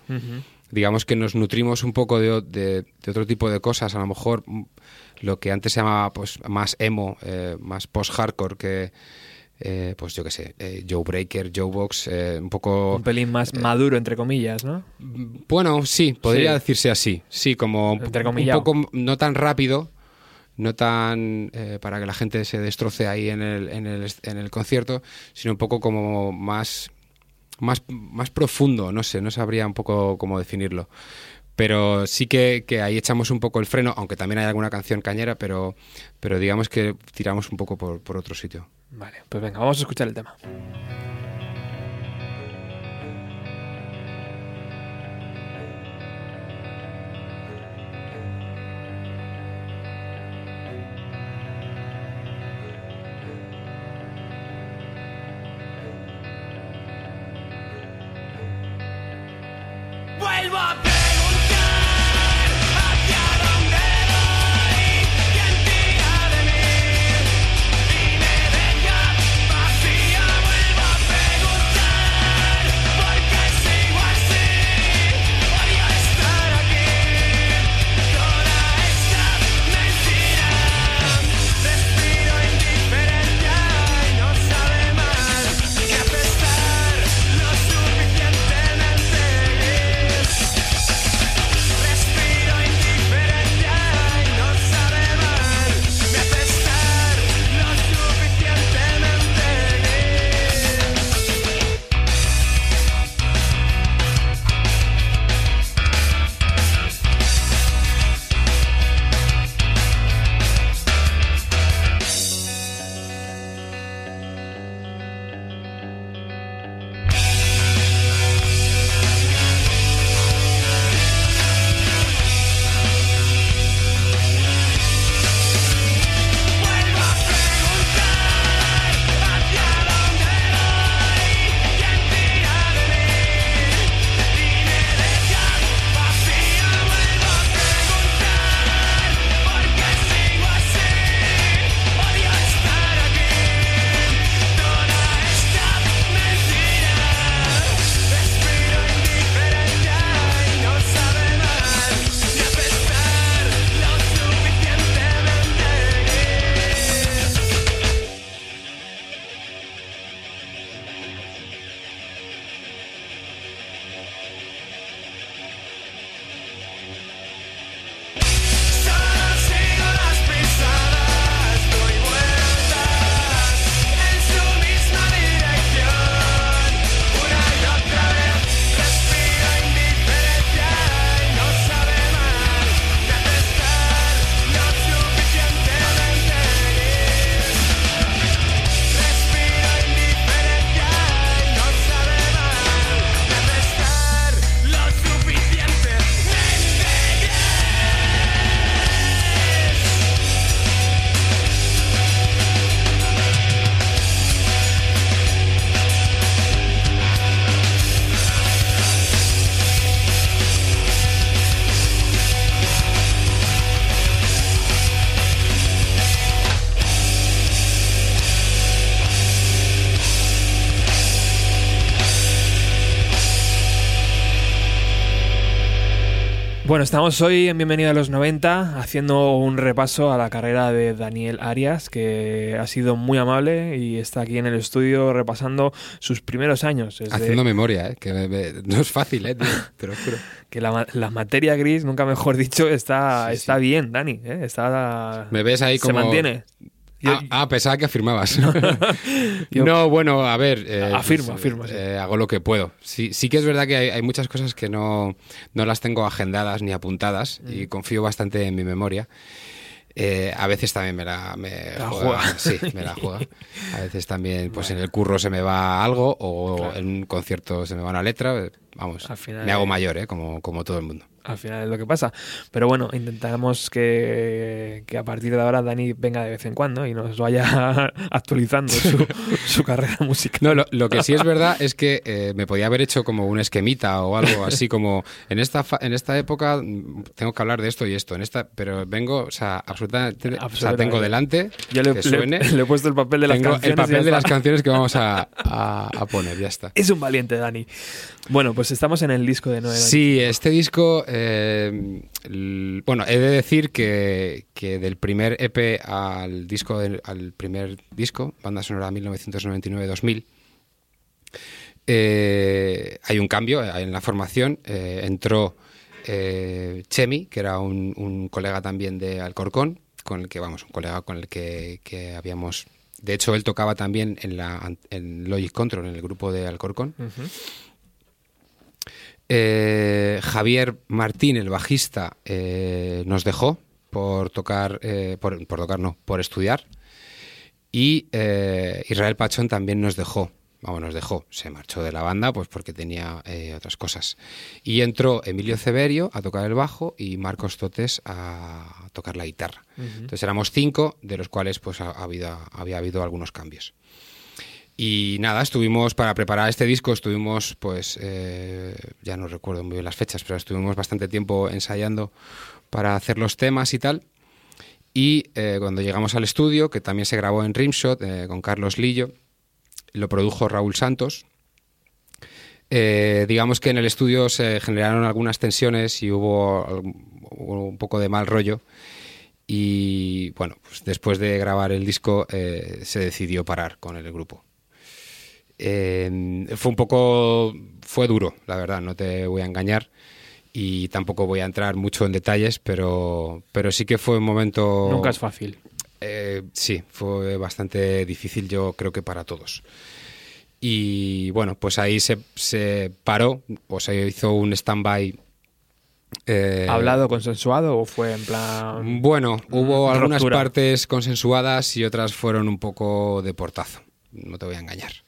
Digamos que nos nutrimos un poco de, de- de otro tipo de cosas, a lo mejor mm, lo que antes se llamaba pues más emo, eh, más post-hardcore que eh, pues yo qué sé, eh, Joe Breaker, Joe Box, eh, un poco... Un pelín más maduro, entre comillas, ¿no? Bueno, sí, podría Sí. decirse así, sí, como un poco no tan rápido, no tan eh, para que la gente se destroce ahí en el, en el, en el concierto, sino un poco como más, más, más profundo, no sé, no sabría un poco cómo definirlo. Pero sí que, que ahí echamos un poco el freno, aunque también hay alguna canción cañera, pero, pero digamos que tiramos un poco por, por otro sitio. Vale, pues venga, vamos a escuchar el tema. Bueno, estamos hoy en Bienvenido a los 90 haciendo un repaso a la carrera de Daniel Arias, que ha sido muy amable y está aquí en el estudio repasando sus primeros años. Haciendo memoria, ¿eh? que me- me- no es fácil, ¿eh? tío, te lo juro. que la, la materia gris, nunca mejor dicho, está, Sí, está sí. bien, Dani. ¿eh? Está, Me ves ahí como... Se mantiene. Yo- Ah, ah, pensaba que afirmabas. Yo- no, bueno, a ver. eh, Afirmo, pues, afirmo, sí. eh, hago lo que puedo. Sí, sí que es verdad que hay, hay muchas cosas que no, no las tengo agendadas ni apuntadas Mm. y confío bastante en mi memoria. Eh, a veces también me la, me la juega. juega. Sí, me la juega. A veces también, pues en el curro se me va algo o Claro. en un concierto se me va una letra. Vamos, Al final, me hago mayor, ¿eh? como, como todo el mundo. Al final es lo que pasa. Pero bueno, intentamos que, que a partir de ahora Dani venga de vez en cuando y nos vaya actualizando su, su carrera musical. No, lo, lo que sí es verdad es que eh, me podía haber hecho como un esquemita o algo así como en esta fa- en esta época tengo que hablar de esto y esto, en esta, pero vengo, o sea, absolutamente, o sea, tengo delante Yo le, que le- suene, le he puesto el papel de las canciones. el ya papel de las canciones que vamos a, a- a poner, ya está. Es un valiente, Dani. Bueno, pues estamos en el disco de Noel. Sí, este disco, eh, bueno, he de decir que, del primer EP al disco, al primer disco, banda sonora 1999-2000, eh, hay un cambio eh, en la formación. eh, entró Chemi, que era un, colega también de Alcorcón, con el que, vamos, un colega con el que, habíamos... De hecho, él tocaba también en, la, Logic Control, en el grupo de Alcorcón. Eh, Javier Martín, el bajista, eh, nos dejó por tocar, eh, por, por tocar no, por estudiar. Y Israel Pachón también nos dejó. Vamos, nos dejó. Se marchó de la banda pues porque tenía otras cosas. Y entró Emilio Ceberio a tocar el bajo y Marcos Totes a tocar la guitarra. Entonces éramos cinco, de los cuales pues ha, ha habido, había habido algunos cambios. Y nada, estuvimos para preparar este disco, estuvimos pues, eh, ya no recuerdo muy bien las fechas, pero estuvimos bastante tiempo ensayando para hacer los temas y tal. Y eh, cuando llegamos al estudio, que también se grabó en Rimshot eh, con Carlos Lillo, lo produjo Raúl Santos. Digamos que en el estudio se generaron algunas tensiones y hubo, un poco de mal rollo. Y bueno, pues después de grabar el disco se decidió parar con el grupo. Eh, fue un poco, fue duro, la verdad, no te voy a engañar y tampoco voy a entrar mucho en detalles, pero, pero sí que fue un momento... Nunca es fácil. Eh, sí, fue bastante difícil yo creo que para todos. Y bueno, pues ahí se, se paró, o se hizo un stand-by. eh, ¿Hablado, consensuado o fue en plan. Bueno, hubo algunas ruptura. partes consensuadas y otras fueron un poco de portazo, no te voy a engañar.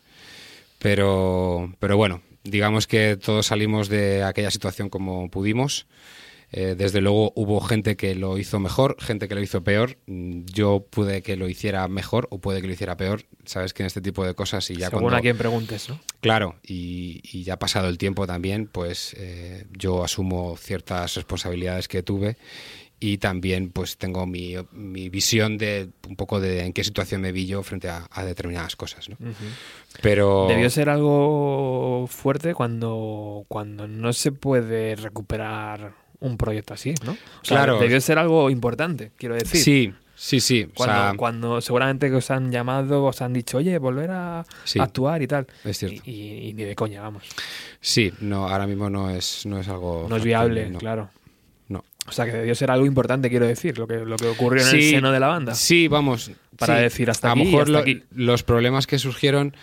Pero, pero bueno, digamos que todos salimos de aquella situación como pudimos. Eh, desde luego hubo gente que lo hizo mejor, gente que lo hizo peor. Mm, Yo pude que lo hiciera mejor o puede que lo hiciera peor. Sabes que en este tipo de cosas y ya según cuando a quien preguntes, ¿no? Claro, y, y ya pasado el tiempo también, pues eh, yo asumo ciertas responsabilidades que tuve y también pues tengo mi, mi visión de un poco de en qué situación me vi yo frente a, a determinadas cosas, ¿no? Pero Debió ser algo fuerte cuando, cuando no se puede recuperar un proyecto así, ¿no? O sea, Claro. Debió ser algo importante, quiero decir. sí, sí, sí, o Cuando, sea, cuando seguramente que os han llamado, os han dicho, oye, volver a Sí. actuar y tal. Es cierto. Y, y- y ni de coña, vamos. sí, no, ahora mismo no es, no es algo No es viable, no, claro. O sea, que debió ser algo importante, quiero decir, lo que, lo que ocurrió en el seno de la banda. Sí, vamos. Para sí. decir hasta a aquí lo mejor hasta lo- aquí. los problemas que surgieron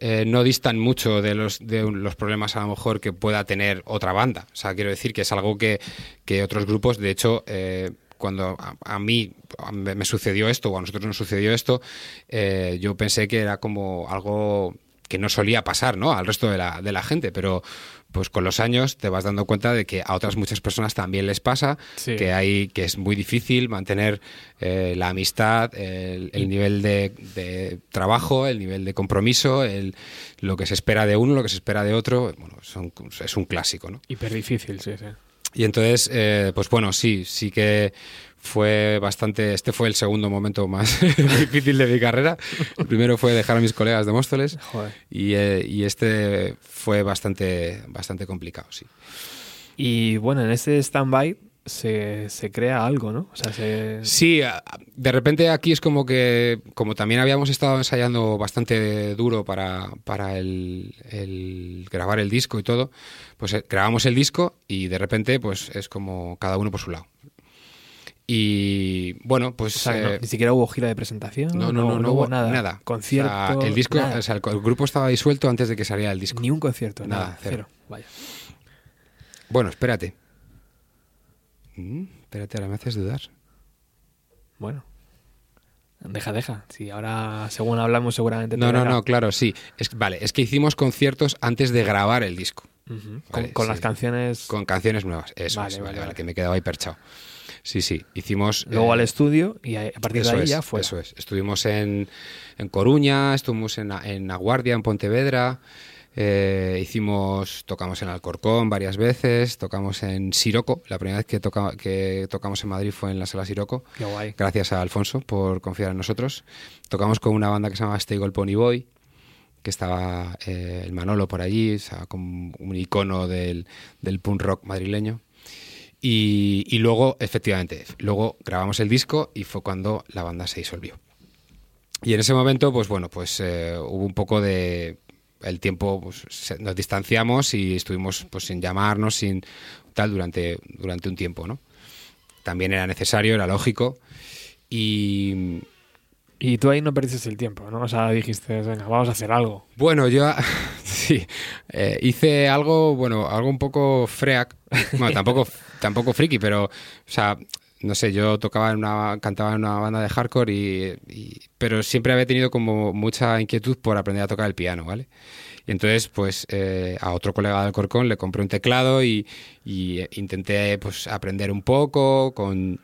eh, no distan mucho de los, de los problemas a lo mejor que pueda tener otra banda. O sea, quiero decir que es algo que, que otros grupos, de hecho, eh, cuando a, a mí a- me me sucedió esto o a nosotros nos sucedió esto, eh, yo pensé que era como algo que no solía pasar ¿no? al resto de la, de la gente, pero pues con los años te vas dando cuenta de que a otras muchas personas también les pasa, Sí. que hay que es muy difícil mantener eh, la amistad, el, el nivel de, de trabajo, el nivel de compromiso, el, lo que se espera de uno, lo que se espera de otro, bueno, son- es un clásico, ¿no? Hiper difícil, sí, sí. Y entonces, eh, pues bueno, sí, sí que fue bastante. Este fue el segundo momento más difícil de mi carrera. El primero fue dejar a mis colegas de Móstoles. Joder. Y, eh, y este fue bastante, bastante complicado, sí. Y bueno, en este stand-by se, se crea algo, ¿no? O sea, se... Sí, de repente aquí es como que, como también habíamos estado ensayando bastante duro para, para el, el grabar el disco y todo, pues eh, grabamos el disco y de repente pues es como cada uno por su lado. Y bueno, pues... O sea, no- eh, ni siquiera hubo gira de presentación. no, no, no, no, hubo hubo nada. nada. Concierto. O sea, el disco, nada. o sea, el, el grupo estaba disuelto antes de que saliera el disco. Ni un concierto, Nada, nada. cero. cero. Vaya. Bueno, espérate. Mm, espérate, ahora me haces dudar. Bueno. Deja, deja. Si ahora, según hablamos, seguramente. te No, no, verá. no, claro, sí. Es, vale, es que hicimos conciertos antes de grabar el disco. Ujú. Vale, con con sí. las canciones. Con canciones nuevas. Eso Vale, es, vale, vale, vale, vale. que me quedaba ahí perchado. Sí, sí. Hicimos. Luego eh, al estudio y a partir de ahí es, ya fue. Eso es. Estuvimos en, en Coruña, estuvimos en, en Aguardia, en Pontevedra. eh, hicimos, tocamos en Alcorcón varias veces, tocamos en Siroco. La primera vez que, toca- que tocamos en Madrid fue en la sala Siroco. Qué guay. Gracias a Alfonso por confiar en nosotros. Tocamos con una banda que se llama Stay Gold Pony Boy, que estaba eh, el Manolo por allí, o sea, como un icono del, del punk rock madrileño. Y, y luego, efectivamente, luego grabamos el disco y fue cuando la banda se disolvió. Y en ese momento, pues bueno, pues eh, hubo un poco de... El tiempo, pues, se- nos distanciamos y estuvimos pues sin llamarnos, sin tal, durante, durante un tiempo, ¿no? También era necesario, era lógico. Y, Y tú ahí no perdiste el tiempo, ¿no? O sea, dijiste, venga, vamos a hacer algo. Bueno, yo sí, eh, hice algo, bueno, algo un poco freak, bueno, tampoco, tampoco friki, pero, o sea, no sé, yo tocaba en una, cantaba en una banda de hardcore y, pero siempre había tenido como mucha inquietud por aprender a tocar el piano, ¿vale? Y entonces, pues, eh, a otro colega del Corcón le compré un teclado y, y, eh, intenté, pues, aprender un poco con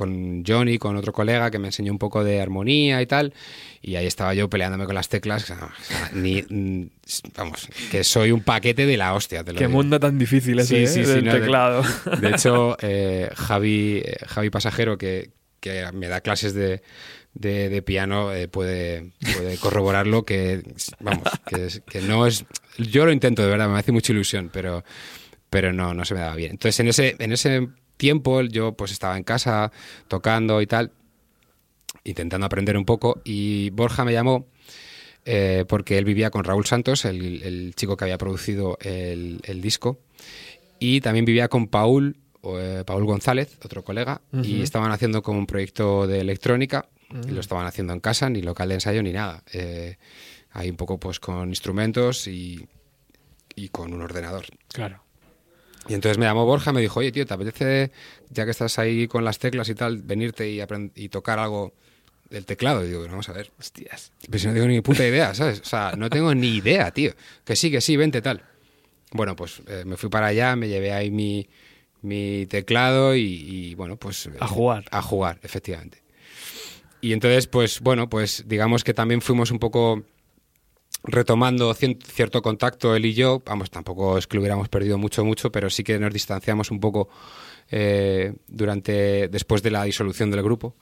con Johnny, con otro colega que me enseñó un poco de armonía y tal, y ahí estaba yo peleándome con las teclas, ni, mm, vamos, que soy un paquete de la hostia, te lo Qué digo. mundo tan difícil ese, Sí, ¿eh? sí, sí, del no, teclado. De hecho, eh, Javi, eh, Javi Pasajero, que, que me da clases de, de, de piano, eh, puede, puede corroborarlo, que, vamos, que, es- que no es... Yo lo intento, de verdad, me hace mucha ilusión, pero, pero no, no se me daba bien. Entonces, en ese, en ese tiempo yo pues estaba en casa tocando y tal, intentando aprender un poco, y Borja me llamó eh, porque él vivía con Raúl Santos, el, el chico que había producido el, el disco, y también vivía con Paul, eh, Paul González, otro colega, y Ujú. estaban haciendo como un proyecto de electrónica, y lo estaban haciendo en casa, ni local de ensayo ni nada. Eh, ahí un poco pues con instrumentos y, y con un ordenador. Claro. Y entonces me llamó Borja y me dijo, oye, tío, ¿te apetece, ya que estás ahí con las teclas y tal, venirte y, y tocar algo del teclado? Y digo, vamos a ver. Hostias. Pero si no tengo ni puta idea, ¿sabes? O sea, no tengo ni idea, tío. Que sí, que sí, vente, tal. Bueno, pues eh, me fui para allá, me llevé ahí mi, mi teclado y, y, bueno, pues... A jugar. A jugar, efectivamente. Y entonces, pues bueno, pues digamos que también fuimos un poco retomando cierto contacto él y yo, vamos, tampoco es que lo hubiéramos perdido mucho, mucho, pero sí que nos distanciamos un poco eh, durante, después de la disolución del grupo.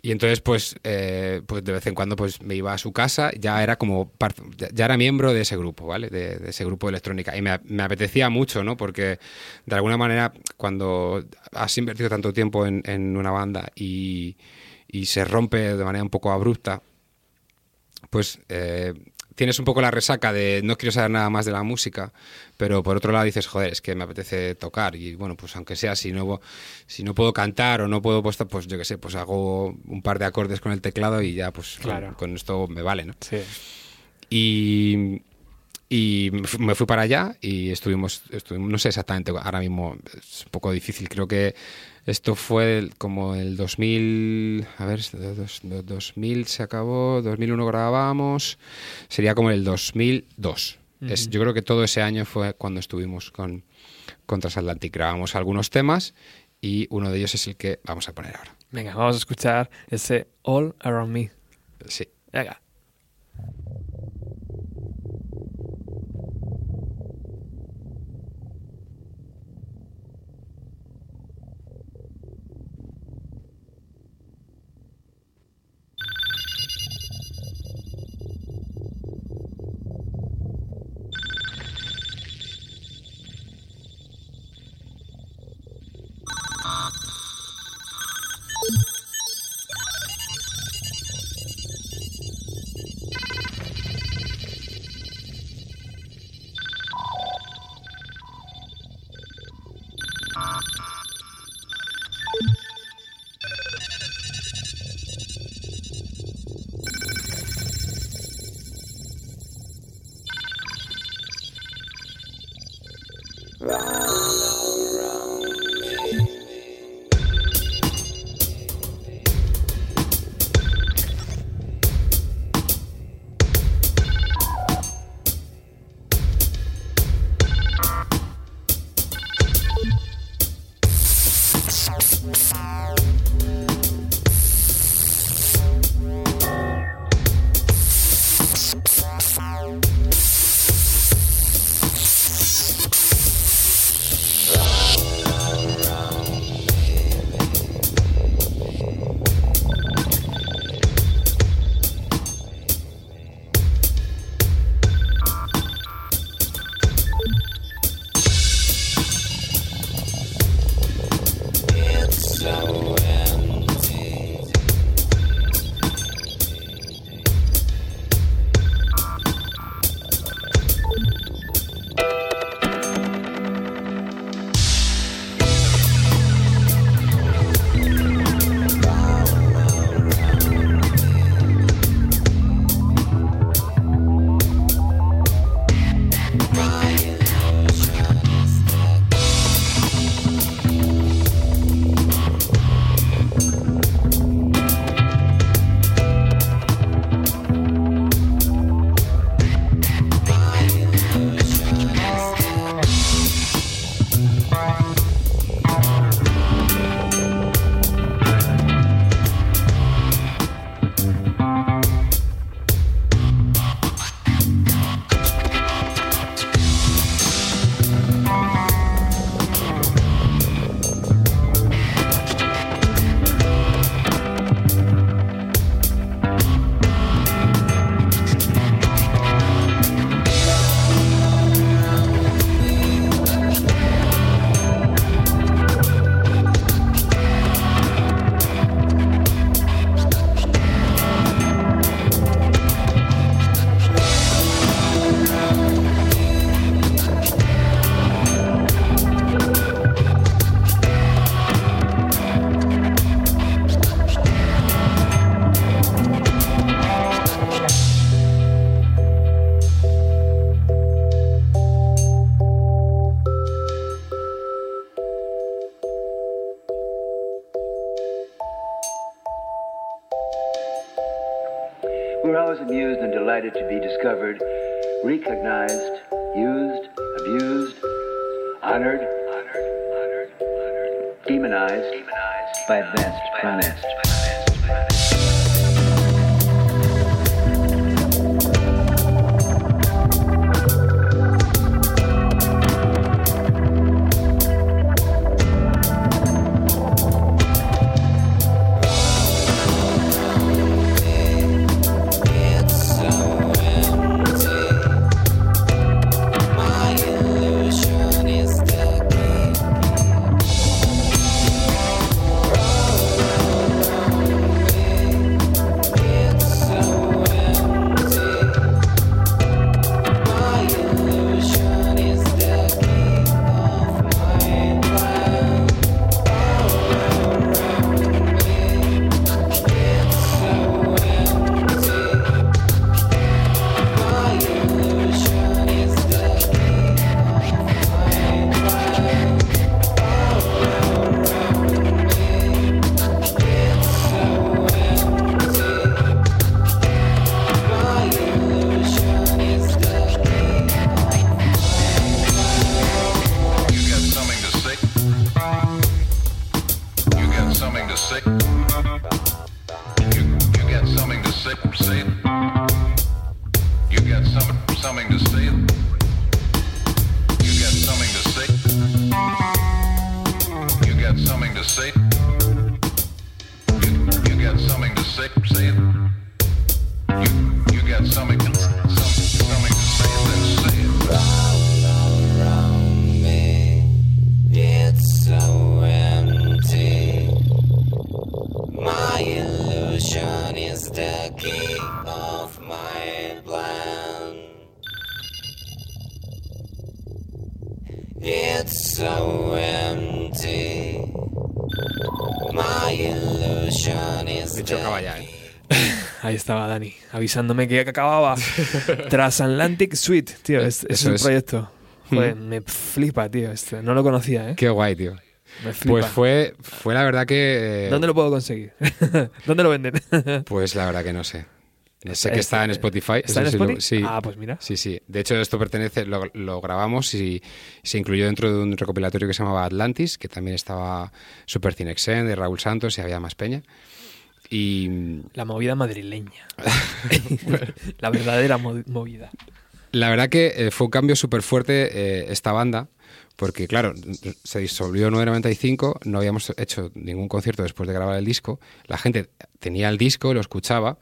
Y entonces, pues, eh, pues de vez en cuando pues me iba a su casa, ya era como ya- era miembro de ese grupo, ¿vale? De, ese grupo de electrónica. Y me, apetecía mucho, ¿no? Porque de alguna manera, cuando has invertido tanto tiempo en, una banda y, y se rompe de manera un poco abrupta, pues eh, tienes un poco la resaca de no quiero saber nada más de la música, pero por otro lado dices, joder, es que me apetece tocar y bueno, pues aunque sea, si no, si no puedo cantar o no puedo pues, pues yo qué sé, pues hago un par de acordes con el teclado y ya pues con- Claro. con, esto me vale, ¿no? Sí. Y, y me fu- me fui para allá y estuvimos, estuvimos, no sé exactamente, ahora mismo es un poco difícil, creo que esto fue como el 2000, a ver, dos- dos- 2000 se acabó, 2001 grabamos, sería como el 2002. Es, yo creo que todo ese año fue cuando estuvimos con, con Transatlantic. Grabamos algunos temas y uno de ellos es el que vamos a poner ahora. Venga, vamos a escuchar ese All Around Me. Sí. Venga. Estaba Dani, avisándome que acababa. Transatlantic Suite, tío, es, un es. proyecto. Joder, me flipa, tío. Este. No lo conocía, ¿eh? Qué guay, tío. Me flipa. Pues fue, fue la verdad que... eh, ¿Dónde lo puedo conseguir? ¿Dónde lo venden? Pues la verdad que no sé. No sé Este- que está en Spotify. ¿Está en Spotify? sí. Ah, pues mira. Sí, sí. De hecho, esto pertenece, lo, lo grabamos y se incluyó dentro de un recopilatorio que se llamaba Atlantis, que también estaba Super Cinexen, de Raúl Santos y había más peña. Y La movida madrileña. la verdadera mo- movida. la verdad que eh, fue un cambio súper fuerte eh, esta banda, porque claro, se disolvió 995, no habíamos hecho ningún concierto después de grabar el disco, la gente tenía el disco, lo escuchaba,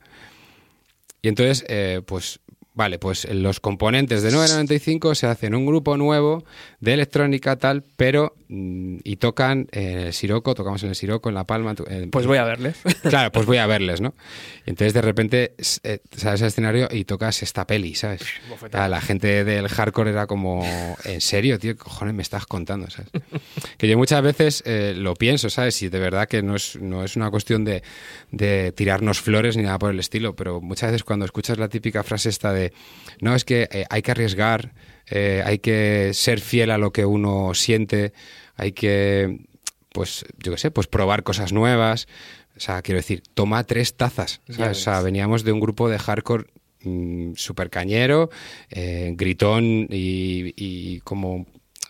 y entonces, eh, pues, vale, pues los componentes de 995 se hacen un grupo nuevo de electrónica tal, pero, mm, y tocan en el Siroco, tocamos en el Siroco, en La Palma. en- Pues voy a verles. Claro, pues voy a verles, ¿no? Y entonces de repente eh, sales al escenario y tocas esta peli, ¿sabes? Ah, la gente del hardcore era como, ¿en serio, tío? ¿Qué cojones me estás contando, ¿sabes? Que yo muchas veces eh, lo pienso, ¿sabes? Y de verdad que no es, no es una cuestión de, de tirarnos flores ni nada por el estilo, pero muchas veces cuando escuchas la típica frase esta de, no, es que eh, hay que arriesgar, eh, hay que ser fiel a lo que uno siente, hay que pues yo qué sé, pues probar cosas nuevas. O sea, quiero decir, toma tres tazas. O sea, veníamos de un grupo de hardcore mm, súper cañero, eh, gritón y, y como,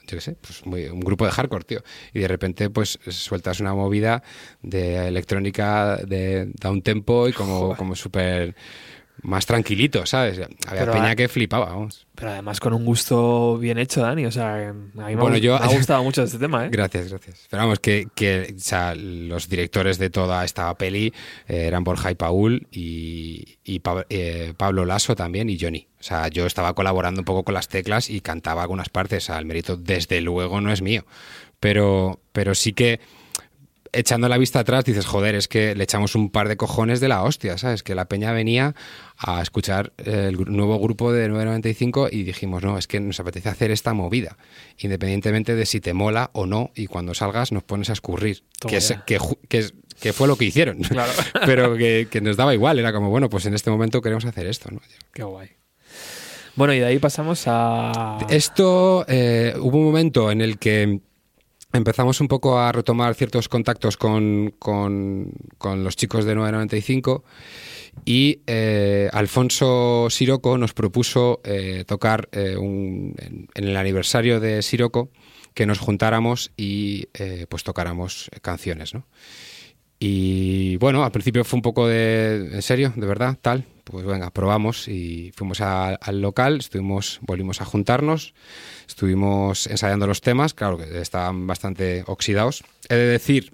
yo qué sé, pues muy- un grupo de hardcore, tío. Y de repente, pues sueltas una movida de electrónica de down tempo y como, como súper más tranquilito, ¿sabes? Había Pero, peña que flipaba, vamos. Pero además con un gusto bien hecho, Dani. O sea, a mí me, Bueno, ha, yo- me ha gustado mucho este tema, ¿eh? Gracias, gracias. Pero vamos, que, que o sea, los directores de toda esta peli eh, eran Borja y Paul y, y Pa- eh, Pablo Lasso también y Johnny. O sea, yo estaba colaborando un poco con las teclas y cantaba algunas partes. O sea, el mérito desde luego no es mío. Pero, pero sí que echando la vista atrás dices, joder, es que le echamos un par de cojones de la hostia, ¿sabes? Que la peña venía a escuchar eh, el nuevo grupo de 995 y dijimos, no, es que nos apetece hacer esta movida, independientemente de si te mola o no, y cuando salgas nos pones a escurrir, Toma que, es- que, ju- que es- que fue lo que hicieron, Claro. pero que, que nos daba igual, era como, bueno, pues en este momento queremos hacer esto, ¿no? Qué guay. Bueno, y de ahí pasamos a... Esto, eh, hubo un momento en el que empezamos un poco a retomar ciertos contactos con, con- los chicos de 995 y eh, Alfonso Siroco nos propuso eh, tocar eh, en, el aniversario de Siroco que nos juntáramos y pues tocáramos canciones, ¿no? Y bueno, al principio fue un poco de, ¿en serio? ¿De verdad? Tal. Pues venga, probamos y fuimos a- al local, estuvimos, volvimos a juntarnos, estuvimos ensayando los temas, claro que estaban bastante oxidados. He de decir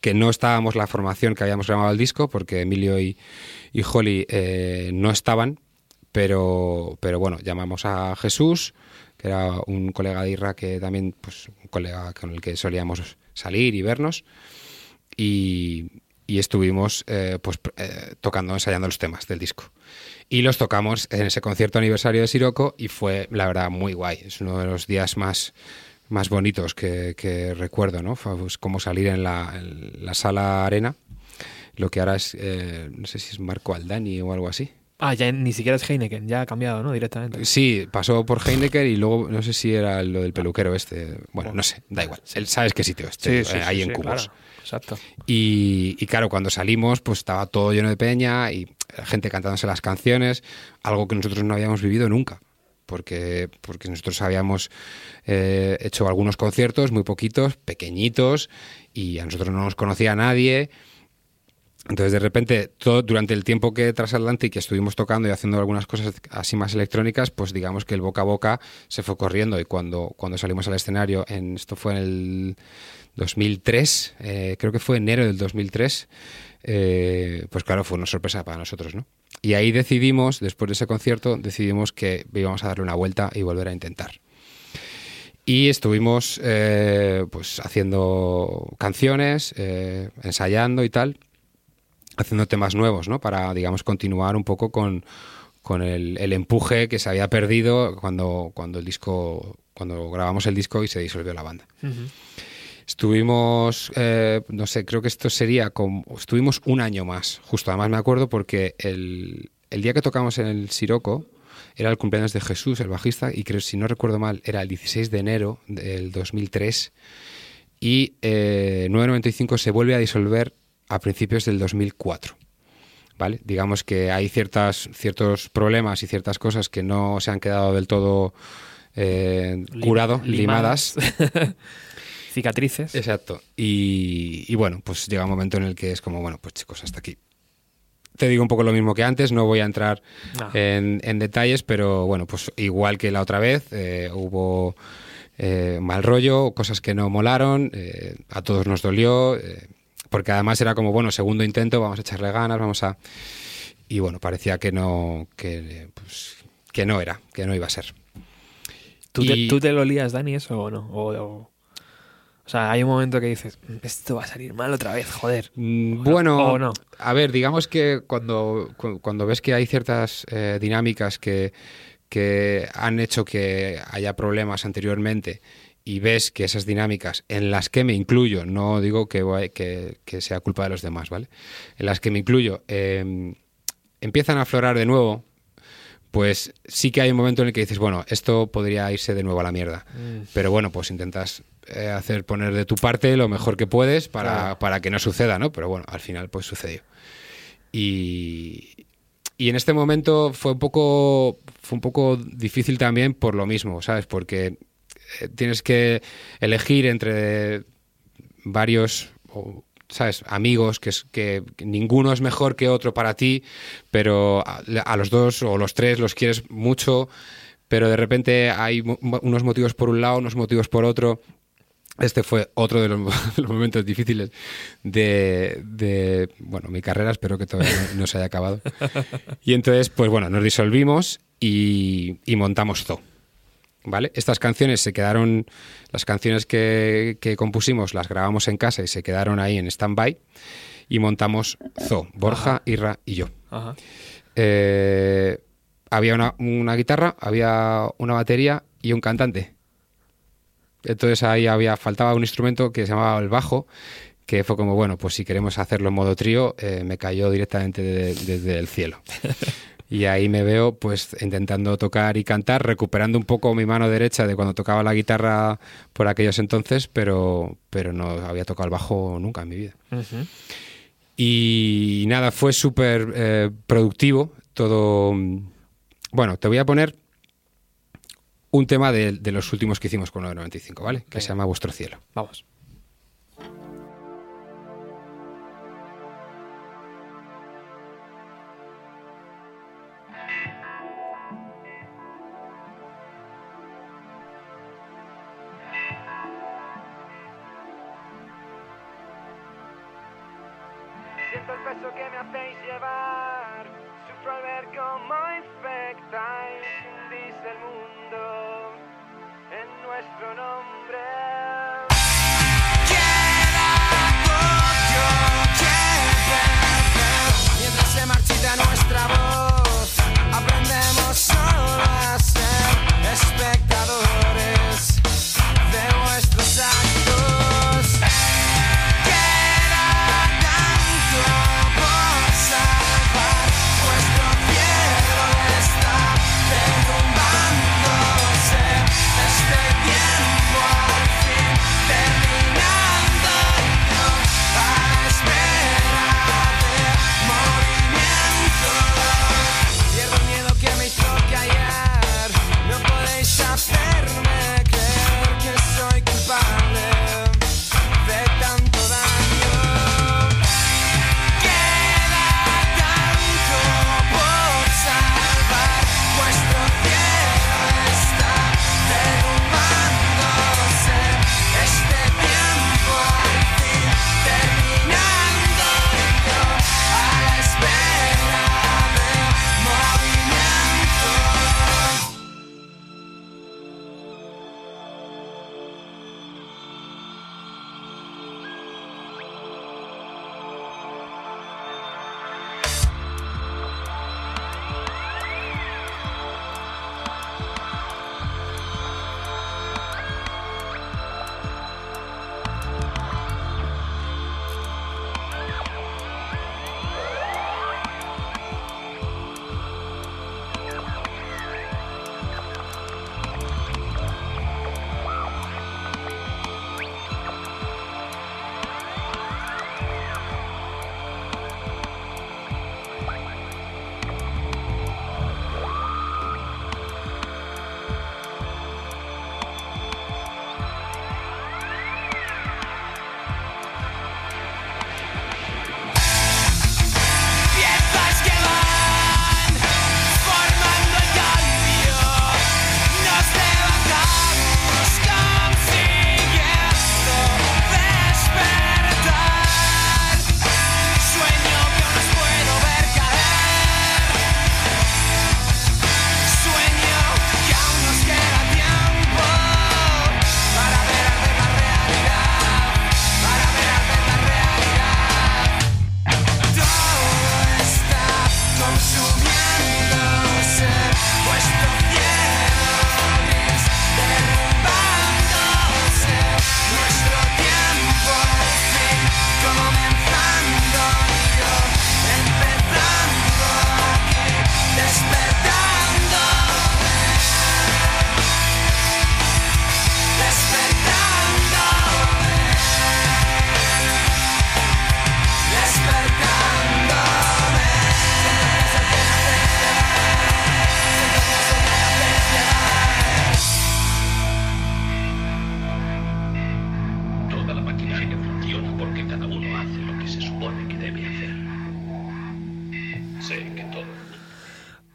que no estábamos la formación que habíamos grabado el disco, porque Emilio y, y Holly eh, no estaban, pero, pero bueno, llamamos a Jesús, que era un colega de Irra que también, pues un colega con el que solíamos salir y vernos y, y estuvimos eh, pues eh, tocando, ensayando los temas del disco. Y los tocamos en ese concierto aniversario de Siroco y fue, la verdad, muy guay. Es uno de los días más, más bonitos que, que recuerdo, ¿no? Fue pues, como salir en la, en la sala arena, lo que ahora es, eh, no sé si es Marco Aldani o algo así. Ah, ya ni siquiera es Heineken, ya ha cambiado, ¿no? Directamente. Sí, pasó por Heineken y luego no sé si era lo del peluquero este. Bueno, no sé, da igual. Él sabes qué sitio este, eh, ahí en Cubos. claro. Exacto. Y, claro, cuando salimos, pues estaba todo lleno de peña y gente cantándose las canciones, algo que nosotros no habíamos vivido nunca. Porque, porque nosotros habíamos eh, hecho algunos conciertos, muy poquitos, pequeñitos, y a nosotros no nos conocía nadie. Entonces, de repente, todo, durante el tiempo que Transatlantic estuvimos tocando y haciendo algunas cosas así más electrónicas, pues digamos que el boca a boca se fue corriendo. Y cuando, cuando salimos al escenario, en, esto fue en el 2003, eh, creo que fue enero del 2003, eh, pues claro, fue una sorpresa para nosotros, ¿no? Y ahí decidimos, después de ese concierto, decidimos que íbamos a darle una vuelta y volver a intentar. Y estuvimos eh, pues haciendo canciones, ensayando y tal, haciendo temas nuevos, ¿no? Para, digamos, continuar un poco con, con el, empuje que se había perdido cuando, cuando el disco, cuando grabamos el disco y se disolvió la banda. Estuvimos, eh, no sé, creo que esto sería como, estuvimos un año más, justo, además me acuerdo porque el, el día que tocamos en el Siroco era el cumpleaños de Jesús, el bajista, y creo, si no recuerdo mal, era el 16 de enero del 2003. Y eh, 995 se vuelve a disolver a principios del 2004. ¿Vale? Digamos que hay ciertas, ciertos problemas y ciertas cosas que no se han quedado del todo eh, curado, limadas. Cicatrices. Exacto. Y, y bueno, pues llega un momento en el que es como, bueno, pues chicos, hasta aquí. Te digo un poco lo mismo que antes, no voy a entrar No. en, en detalles, pero bueno, pues igual que la otra vez, eh, hubo eh, mal rollo, cosas que no molaron, eh, a todos nos dolió, porque además era como, bueno, segundo intento, vamos a echarle ganas, vamos a... Y bueno, parecía que no, que, pues, que no era, que no iba a ser. ¿Tú, te, tú te lo lías, Dani, eso o no? O, o- o sea, hay un momento que dices, "Mm, esto va a salir mal otra vez, joder. Mm, Bueno, o no. a ver, digamos que cuando, cu- cuando ves que hay ciertas eh, dinámicas que, que han hecho que haya problemas anteriormente y ves que esas dinámicas, en las que me incluyo, no digo que, que, que sea culpa de los demás, ¿vale? En las que me incluyo, eh, empiezan a aflorar de nuevo, pues sí que hay un momento en el que dices, bueno, esto podría irse de nuevo a la mierda. Pero bueno, pues intentas eh, hacer poner de tu parte lo mejor que puedes para, Claro. para que no suceda, ¿no? Pero bueno, al final pues sucedió. Y, y en este momento fue un poco fue un poco difícil también por lo mismo, ¿sabes? Porque eh, tienes que elegir entre varios o, ¿sabes? amigos que, que ninguno es mejor que otro para ti, pero a, los dos o los tres los quieres mucho, pero de repente hay unos motivos por un lado, unos motivos por otro. Este fue otro de los, momentos difíciles de, bueno, mi carrera, espero que todavía no, no se haya acabado. Y entonces, pues bueno, nos disolvimos y, y montamos Zoo. ¿Vale? Estas canciones se quedaron, las canciones que, que compusimos las grabamos en casa y se quedaron ahí en stand-by y montamos Zoo, Borja, Irra y yo. Ajá. Eh, había una, una guitarra, había una batería y un cantante. Entonces ahí había, faltaba un instrumento que se llamaba el bajo, que fue como, bueno, pues si queremos hacerlo en modo trío, eh, me cayó directamente de- desde el cielo. Y ahí me veo pues intentando tocar y cantar, recuperando un poco mi mano derecha de cuando tocaba la guitarra por aquellos entonces, pero, pero no había tocado el bajo nunca en mi vida. Y nada, fue súper eh, productivo todo. Bueno, te voy a poner un tema de, de los últimos que hicimos con 995, ¿vale? Que Venga. se llama Vuestro Cielo. Vamos.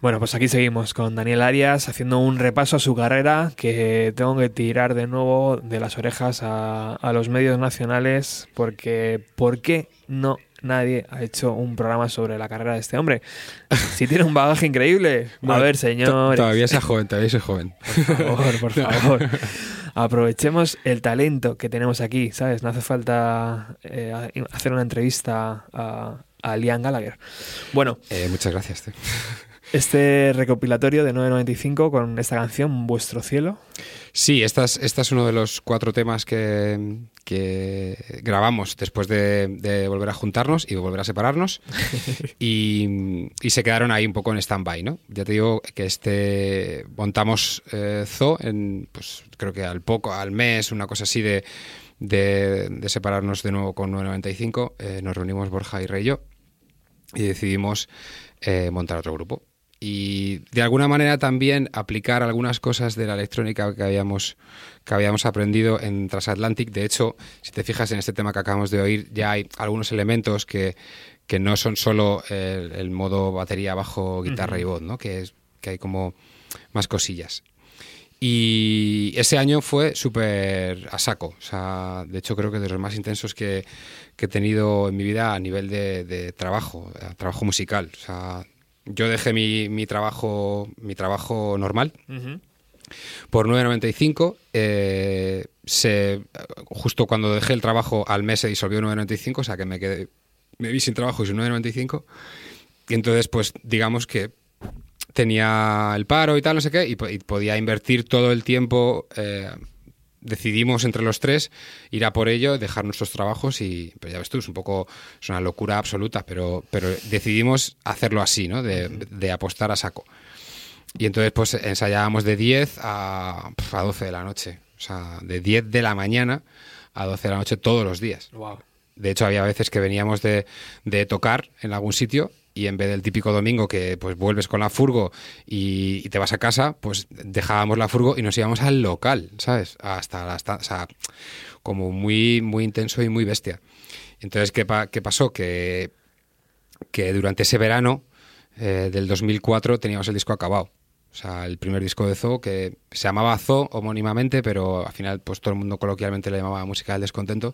Bueno, pues aquí seguimos con Daniel Arias haciendo un repaso a su carrera que tengo que tirar de nuevo de las orejas a, a los medios nacionales porque ¿por qué no nadie ha hecho un programa sobre la carrera de este hombre? Si tiene un bagaje increíble. A ver, señor. Todavía soy joven, todavía soy joven. Por favor, por favor. Aprovechemos el talento que tenemos aquí, ¿sabes? No hace falta eh, hacer una entrevista a, a Liam Gallagher. Bueno, Eh, muchas gracias. tío. Este recopilatorio de 995 con esta canción, Vuestro Cielo. Sí, esta es, esta es uno de los cuatro temas que, que grabamos después de, de volver a juntarnos y volver a separarnos. y, y se quedaron ahí un poco en stand-by, ¿no? Ya te digo que este montamos eh, Zoo en, pues creo que al poco, al mes, una cosa así de, de, de separarnos de nuevo con 995. eh, nos reunimos Borja y Rey y yo y decidimos eh, montar otro grupo. Y de alguna manera también aplicar algunas cosas de la electrónica que habíamos, que habíamos aprendido en Transatlantic. De hecho, si te fijas en este tema que acabamos de oír, ya hay algunos elementos que, que no son solo el, el modo batería, bajo, guitarra y voz, ¿no? que, es, que hay como más cosillas. Y ese año fue súper a saco. O sea, de hecho, creo que de los más intensos que, que he tenido en mi vida a nivel de, de trabajo, trabajo musical. O sea, yo dejé mi, mi trabajo, mi trabajo normal por 9.95. eh, se, justo cuando dejé el trabajo al mes se disolvió 9.95, o sea que me quedé, me vi sin trabajo y sin 9.95. Y entonces, pues digamos que tenía el paro y tal, no sé qué, y podía invertir todo el tiempo. eh, decidimos entre los tres ir a por ello, dejar nuestros trabajos y, pues ya ves tú, es un poco, es una locura absoluta, pero, pero decidimos hacerlo así, ¿no? De, de apostar a saco. Y entonces pues ensayábamos de 10 a, pf, a 12 de la noche. O sea, de 10 de la mañana a 12 de la noche todos los días. Wow. De hecho, había veces que veníamos de, de tocar en algún sitio y en vez del típico domingo que pues vuelves con la furgo y, te vas a casa, pues dejábamos la furgo y nos íbamos al local, ¿sabes? Hasta las ta- o sea, como muy, muy intenso y muy bestia. Entonces, ¿qué, qué pasó? Que, que durante ese verano eh, del 2004 teníamos el disco acabado. O sea, el primer disco de Zoo, que se llamaba Zoo homónimamente, pero al final pues todo el mundo coloquialmente le llamaba Música del Descontento,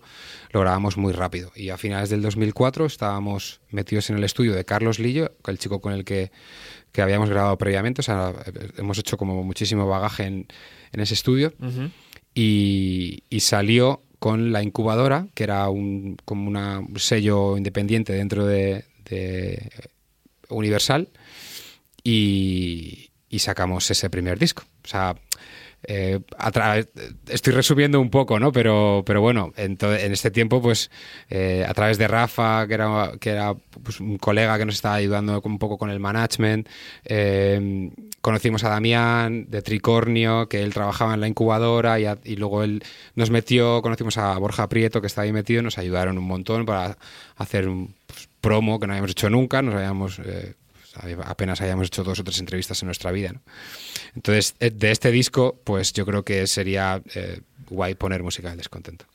lo grabamos muy rápido. Y a finales del 2004 estábamos metidos en el estudio de Carlos Lillo, el chico con el que, que habíamos grabado previamente. O sea, hemos hecho como muchísimo bagaje en, en ese estudio. y, y salió con la incubadora, que era un, como una- un sello independiente dentro de, de Universal, y, y sacamos ese primer disco. O sea, eh, estoy resumiendo un poco, ¿no? Pero, pero bueno, en, este tiempo, pues eh, a través de Rafa, que era, que era pues, un colega que nos estaba ayudando un poco con el management, eh, conocimos a Damián de Tricornio, que él trabajaba en la incubadora y, y luego él nos metió, conocimos a Borja Prieto, que estaba ahí metido, nos ayudaron un montón para hacer un pues, promo que no habíamos hecho nunca, nos habíamos... apenas habíamos hecho dos o tres entrevistas en nuestra vida. Entonces, eh, de este disco, pues yo creo que sería eh, guay poner música del descontento.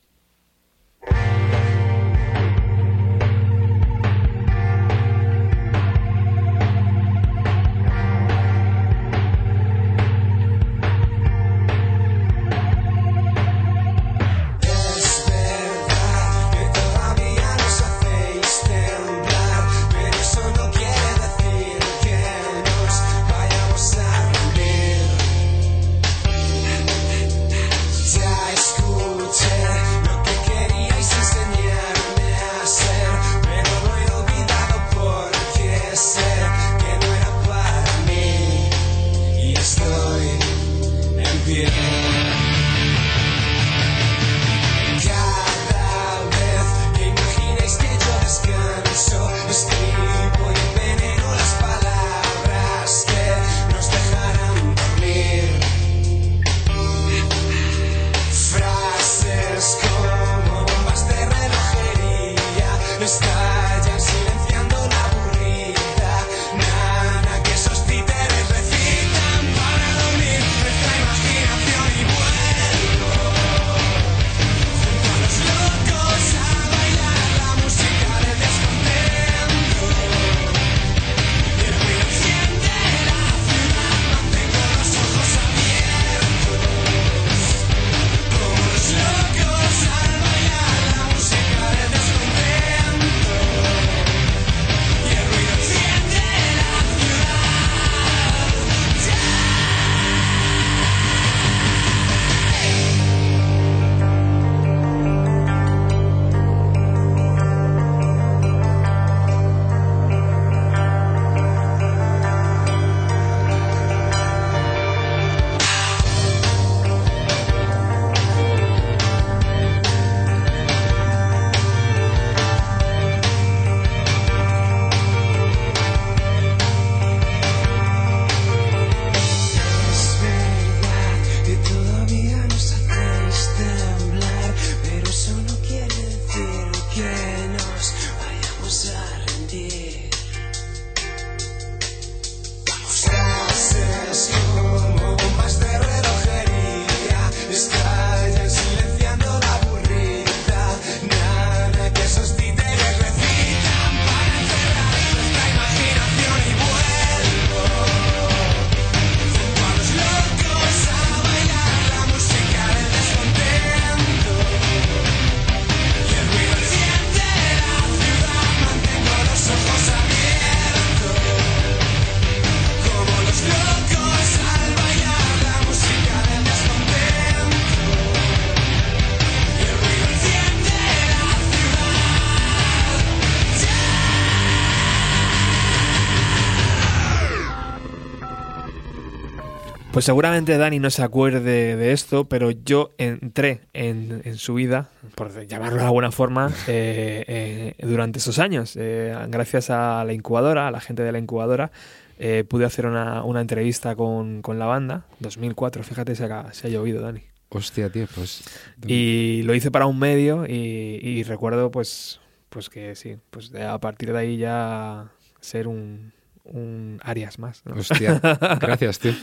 Pues seguramente Dani no se acuerde de esto, pero yo entré en, en su vida, por llamarlo de alguna forma, eh, eh, durante esos años. Eh, gracias a la incubadora, a la gente de la incubadora, eh, pude hacer una, una entrevista con, con la banda, 2004, fíjate, se ha, se ha llovido, Dani. Hostia, tío, pues. Y lo hice para un medio y, y recuerdo pues, pues que sí, pues a partir de ahí ya ser un, un Arias más. ¿no? Hostia, gracias, tío.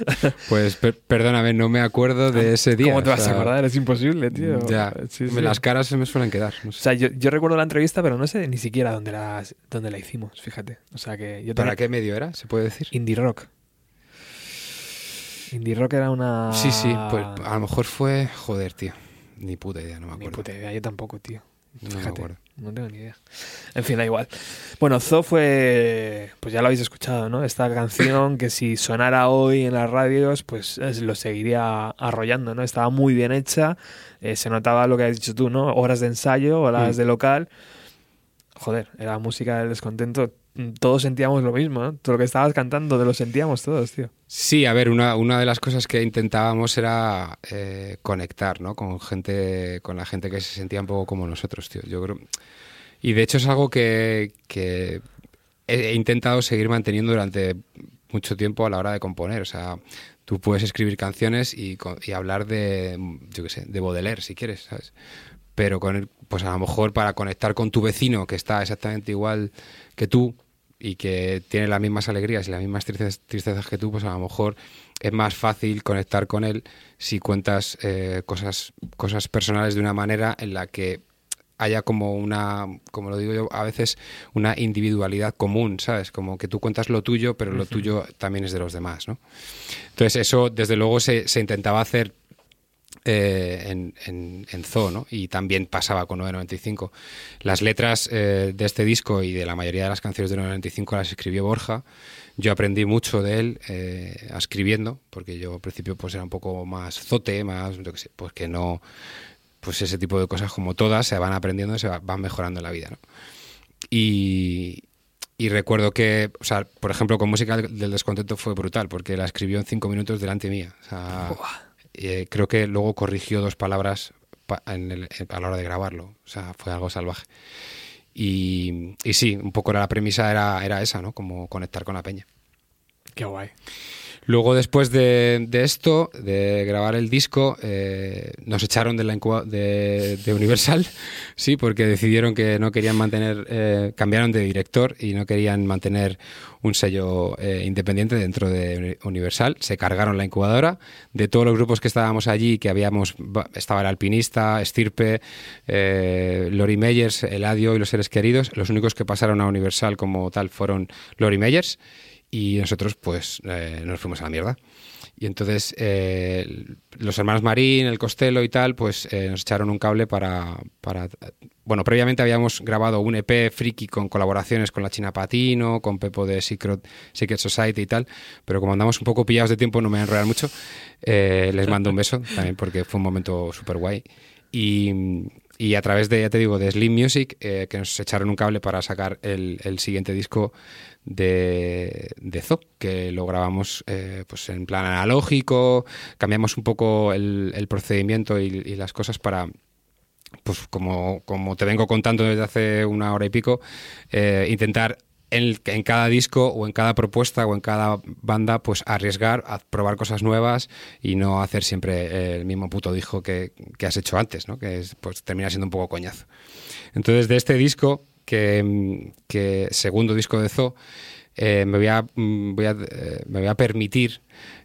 Pues per- perdóname, no me acuerdo de ese día. ¿Cómo te o vas a acordar? Es imposible, tío. Ya, Sí, me- sí. las caras se me suelen quedar. no O sea, yo, yo recuerdo la entrevista, pero no sé ni siquiera dónde la, dónde la hicimos, fíjate. O sea que yo ¿Para tenía- qué medio era? ¿Se puede decir? Indie Rock. Indie Rock era una... Sí, sí, pues a lo mejor fue. Joder, tío. Ni puta idea, no me Ni acuerdo. puta idea, yo tampoco, tío. No me acuerdo. No tengo ni idea. En fin, da igual. Bueno, Zo fue, pues ya lo habéis escuchado, ¿no? Esta canción que si sonara hoy en las radios, pues es- lo seguiría arrollando, ¿no? Estaba muy bien hecha, eh, se notaba lo que has dicho tú, ¿no? Horas de ensayo, horas Mm. de local. Joder, era música del descontento. Todos sentíamos lo mismo. Todo lo que estabas cantando, te lo sentíamos todos, tío. Sí, a ver, una, una de las cosas que intentábamos era eh, conectar, ¿no? Con gente, con la gente que se sentía un poco como nosotros, tío. Yo creo. Y de hecho es algo que, he, intentado seguir manteniendo durante mucho tiempo a la hora de componer. O sea, tú puedes escribir canciones y, hablar de, yo qué sé, de Baudelaire, si quieres. Pero con el- pues a lo mejor para conectar con tu vecino que está exactamente igual que tú y que tiene las mismas alegrías y las mismas tristezas, tristezas que tú, pues a lo mejor es más fácil conectar con él si cuentas eh, cosas, cosas personales de una manera en la que haya como una, como lo digo yo, a veces una individualidad común, ¿sabes? Como que tú cuentas lo tuyo, pero lo tuyo también es de los demás, ¿no? Entonces eso, desde luego, se, se intentaba hacer eh, en, en, en Zoo, ¿no? Y también pasaba con 995. Las letras eh, de este disco y de la mayoría de las canciones de 995 las escribió Borja. Yo aprendí mucho de él eh, escribiendo, porque yo al principio pues era un poco más zote, más, yo qué sé, pues que no, pues ese tipo de cosas como todas se van aprendiendo y se va- van mejorando en la vida, ¿no? Y, y recuerdo que, o sea, por ejemplo, con música del descontento fue brutal, porque la escribió en cinco minutos delante mía. O sea, eh, creo que luego corrigió dos palabras pa- en el- a la hora de grabarlo. O sea, fue algo salvaje. Y, y sí, un poco la premisa era, era esa, ¿no? Como conectar con la peña. Qué guay. Luego, después de, esto, de grabar el disco, eh, nos echaron de, la de, de Universal, sí, porque decidieron que no querían mantener, eh, cambiaron de director y no querían mantener un sello eh, independiente dentro de Uni- Universal. Se cargaron la incubadora. De todos los grupos que estábamos allí, que habíamos, ba- estaba el Alpinista, Estirpe, eh, Lori Meyers, Eladio y los seres queridos, los únicos que pasaron a Universal como tal fueron Lori Meyers y nosotros pues eh, nos fuimos a la mierda. Y entonces eh, los hermanos Marín, el Costello y tal, pues eh, nos echaron un cable para, para... Bueno, previamente habíamos grabado un EP friki con colaboraciones con la China Patino, con Pepo de Secret, Secret Society y tal, pero como andamos un poco pillados de tiempo, no me voy a enrollar mucho, eh, les mando un beso también porque fue un momento súper guay. Y, y a través de, ya te digo, de Slim Music, eh, que nos echaron un cable para sacar el, el siguiente disco de, de Zo, que lo grabamos eh, pues en plan analógico, cambiamos un poco el, el procedimiento y, y las cosas para, pues como, como te vengo contando desde hace una hora y pico, eh, intentar en, en cada disco o en cada propuesta o en cada banda, pues arriesgar a probar cosas nuevas y no hacer siempre el mismo puto disco que, que has hecho antes, ¿no? que es, pues termina siendo un poco coñazo. Entonces, de este disco, que, que segundo disco de Zoo, eh, me, voy a, mm, voy a, eh, me voy a permitir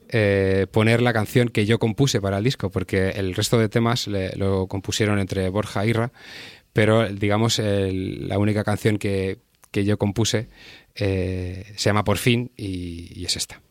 eh, poner la canción que yo compuse para el disco, porque el resto de temas le- lo compusieron entre Borja y Irra, pero digamos el- la única canción que, que yo compuse eh, se llama Por fin y, y es esta.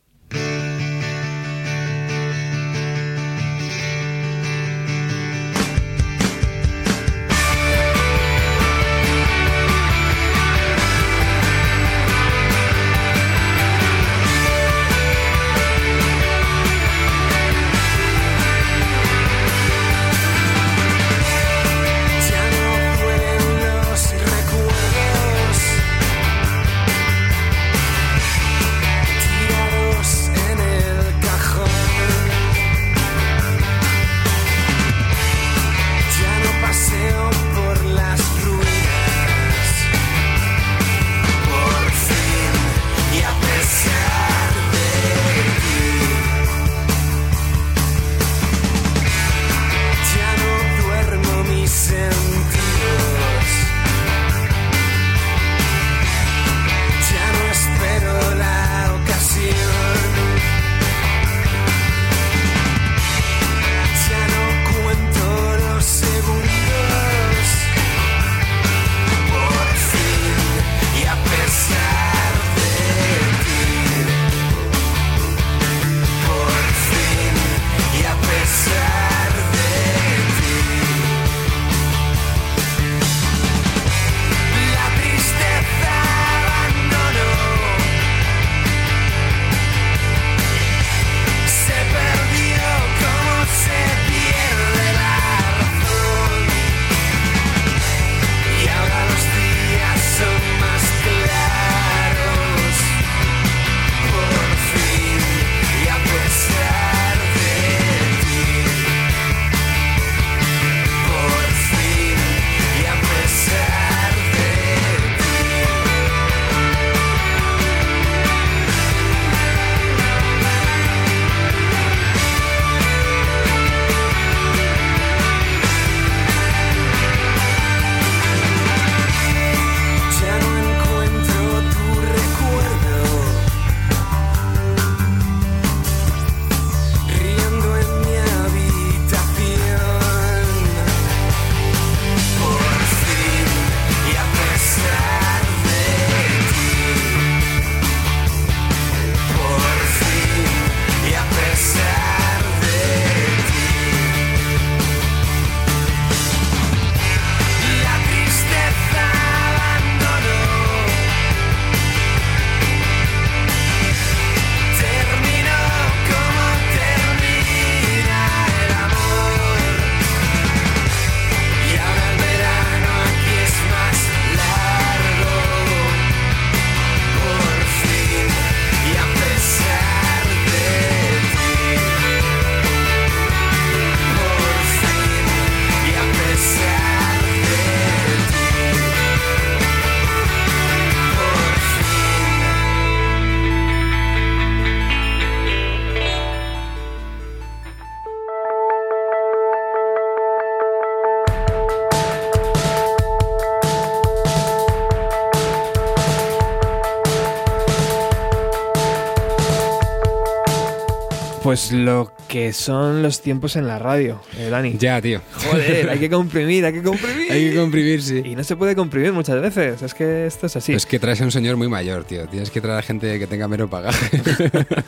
Pues lo que son los tiempos en la radio, eh, Dani. Ya, tío. Joder, hay que comprimir, hay que comprimir. Hay que comprimir, sí. Y no se puede comprimir muchas veces, es que esto es así. Es que traes a un señor muy mayor, tío. Tienes que traer a gente que tenga menos bagaje.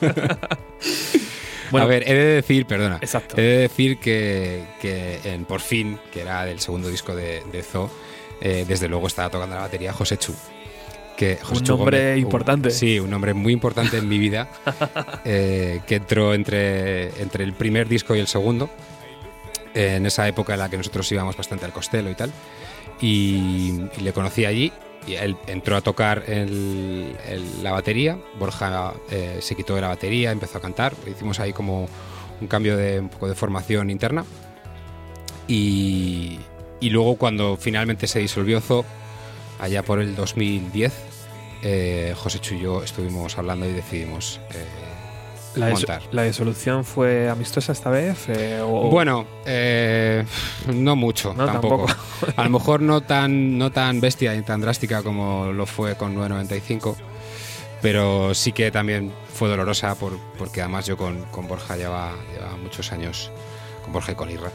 Bueno. a ver, he de decir, perdona. Exacto. He de decir que, que en Por fin, que era del segundo disco de, de Zo, eh, desde luego estaba tocando la batería José Chu. Que Un nombre un- importante. sí, un nombre muy importante en mi vida, eh, que entró entre, entre el primer disco y el segundo, eh, en esa época en la que nosotros íbamos bastante al Costello y tal. Y, y le conocí allí y él entró a tocar el- el- la batería. Borja eh, se quitó de la batería, empezó a cantar. Hicimos ahí como un cambio de un poco de formación interna. Y, y luego cuando finalmente se disolvió Zo, allá por el 2010, eh, José Chu y yo estuvimos hablando y decidimos eh, la, montar. la disolución fue amistosa esta vez. eh, o- Bueno, eh, no mucho, No, tampoco. tampoco. A lo mejor no tan, no tan bestia y tan drástica como lo fue con 995, pero sí que también fue dolorosa por- porque además yo con, con Borja llevaba, llevaba muchos años, con Borja y con Irra,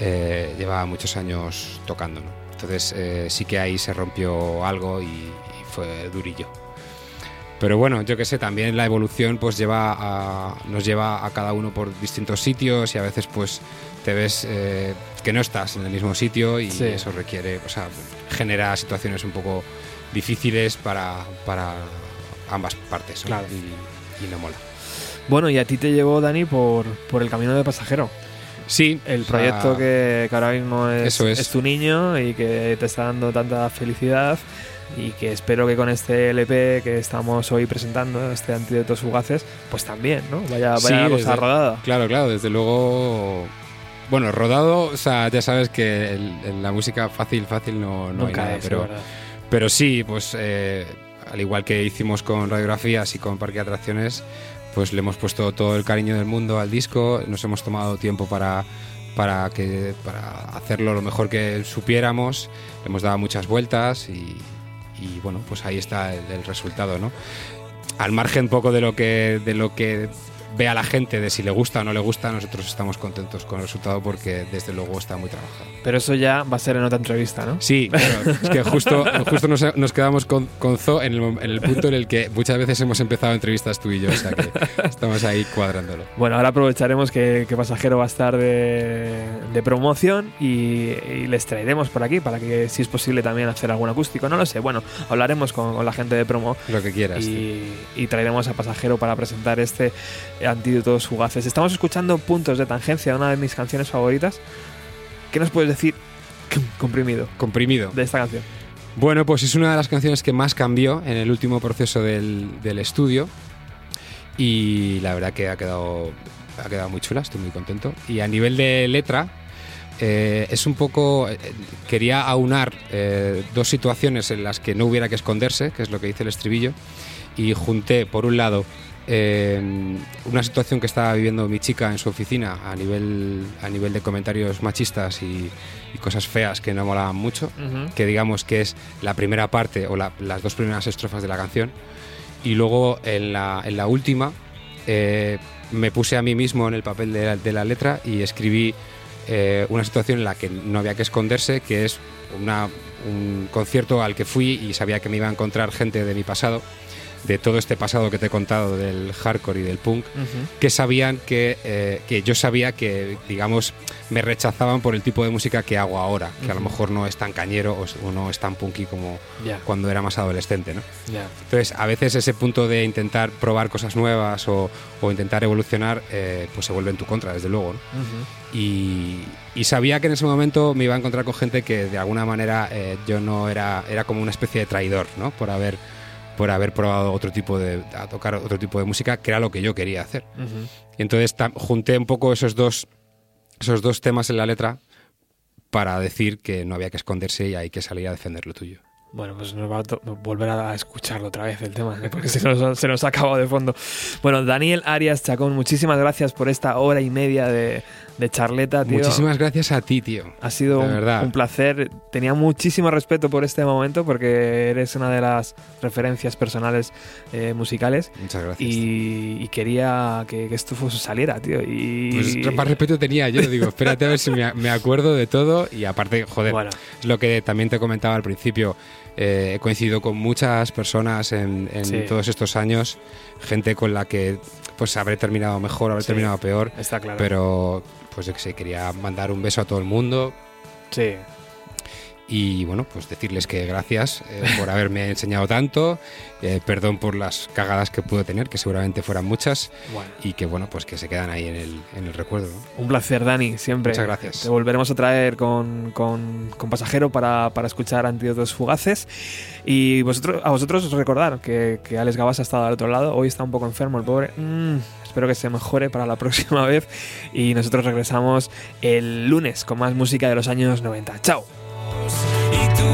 eh, llevaba muchos años tocando. ¿no? Entonces eh, sí que ahí se rompió algo y fue durillo. Pero bueno, yo que sé, también la evolución pues lleva a- nos lleva a cada uno por distintos sitios y a veces pues te ves eh, que no estás en el mismo sitio y Sí. eso requiere, o sea, genera situaciones un poco difíciles para, para ambas partes ¿no? Claro. y, y no mola. Bueno, y a ti te llevó, Dani, por, por el camino de pasajero. Sí, El sea, proyecto que, que ahora mismo es, Eso es. tu niño y que te está dando tanta felicidad y que espero que con este LP que estamos hoy presentando, este Antídotos Fugaces, pues también, ¿no? Vaya, Sí, vaya cosa desde- rodada. Claro, claro, desde luego. Bueno, rodado, o sea, ya sabes que el- en la música fácil, fácil no, no hay Nunca nada, es, pero. Pero sí, pues eh, al igual que hicimos con radiografías y con Parque de Atracciones, pues le hemos puesto todo el cariño del mundo al disco, nos hemos tomado tiempo para, para, que, para hacerlo lo mejor que supiéramos, hemos dado muchas vueltas y, y, bueno, pues ahí está el, el resultado, ¿no? Al margen poco de lo que de lo que vea la gente, de si le gusta o no le gusta, nosotros estamos contentos con el resultado porque desde luego está muy trabajado. Pero eso ya va a ser en otra entrevista, ¿no? Sí, claro, es que justo, justo nos, nos quedamos con, con Zo en el, mom- en el punto en el que muchas veces hemos empezado entrevistas tú y yo, o sea que estamos ahí cuadrándolo. Bueno, ahora aprovecharemos que, que Pasajero va a estar de, de promoción y, y les traeremos por aquí para que, si es posible, también hacer algún acústico. No lo sé. Bueno, hablaremos con, con la gente de promo Lo que quieras. y traeremos a Pasajero para presentar este Antídotos Fugaces. Estamos escuchando Puntos de Tangencia, una de mis canciones favoritas. ¿Qué nos puedes decir, comprimido, Comprimido. de esta canción? Bueno, pues es una de las canciones que más cambió en el último proceso del, del estudio y la verdad que ha quedado, ha quedado muy chula, estoy muy contento. Y a nivel de letra, eh, es un poco... eh, quería aunar eh, dos situaciones en las que no hubiera que esconderse, que es lo que dice el estribillo, y junté, por un lado, eh, una situación que estaba viviendo mi chica en su oficina a nivel, a nivel de comentarios machistas y, y cosas feas que no molaban mucho que digamos que es la primera parte o la- las dos primeras estrofas de la canción. Y luego en la, en la última eh, me puse a mí mismo en el papel de la, de la letra y escribí eh, una situación en la que no había que esconderse, que es una- un concierto al que fui y sabía que me iba a encontrar gente de mi pasado, de todo este pasado que te he contado del hardcore y del punk, que sabían que, eh, que yo sabía que, digamos, me rechazaban por el tipo de música que hago ahora, que a lo mejor no es tan cañero o, o no es tan punky como Ya, cuando era más adolescente, ¿no? ya. Entonces, a veces ese punto de intentar probar cosas nuevas o, o intentar evolucionar, eh, pues se vuelve en tu contra, desde luego, ¿no? y, y sabía que en ese momento me iba a encontrar con gente que de alguna manera eh, yo no era era como una especie de traidor no por haber por haber probado otro tipo de a tocar otro tipo de música que era lo que yo quería hacer y entonces junté un poco esos dos esos dos temas en la letra para decir que no había que esconderse y hay que salir a defender lo tuyo Bueno, pues nos va a volver a escucharlo otra vez el tema, ¿eh? porque se nos, se nos ha acabado de fondo. Bueno, Daniel Arias Chacón, muchísimas gracias por esta hora y media de, de charleta, tío. Muchísimas gracias a ti, tío. Ha sido un, placer. Tenía muchísimo respeto por este momento porque eres una de las referencias personales eh, musicales Muchas gracias. y, y quería que, que esto saliera, tío. Y Pues más respeto tenía yo, digo, espérate a ver si me, me acuerdo de todo y aparte, joder, bueno, es lo que también te comentaba al principio, eh, he coincidido con muchas personas en, en Sí. todos estos años, gente con la que pues habré terminado mejor, habré Sí. terminado peor, está claro. pero pues que sé, quería mandar un beso a todo el mundo. Sí, y bueno, pues decirles que gracias eh, por haberme enseñado tanto, eh, perdón por las cagadas que pude tener, que seguramente fueran muchas, bueno. y que bueno, pues que se quedan ahí en el, en el recuerdo. ¿no? Un placer, Dani, siempre. Muchas gracias. Te volveremos a traer con, con- con Pasajero para, para escuchar Antídotos Fugaces. Y vosotros, a vosotros os recordar que, que Alex Gabas ha estado al otro lado. Hoy está un poco enfermo el pobre. Mm, espero que se mejore para la próxima vez. Y nosotros regresamos el lunes con más música de los años 90. ¡Chao! E tu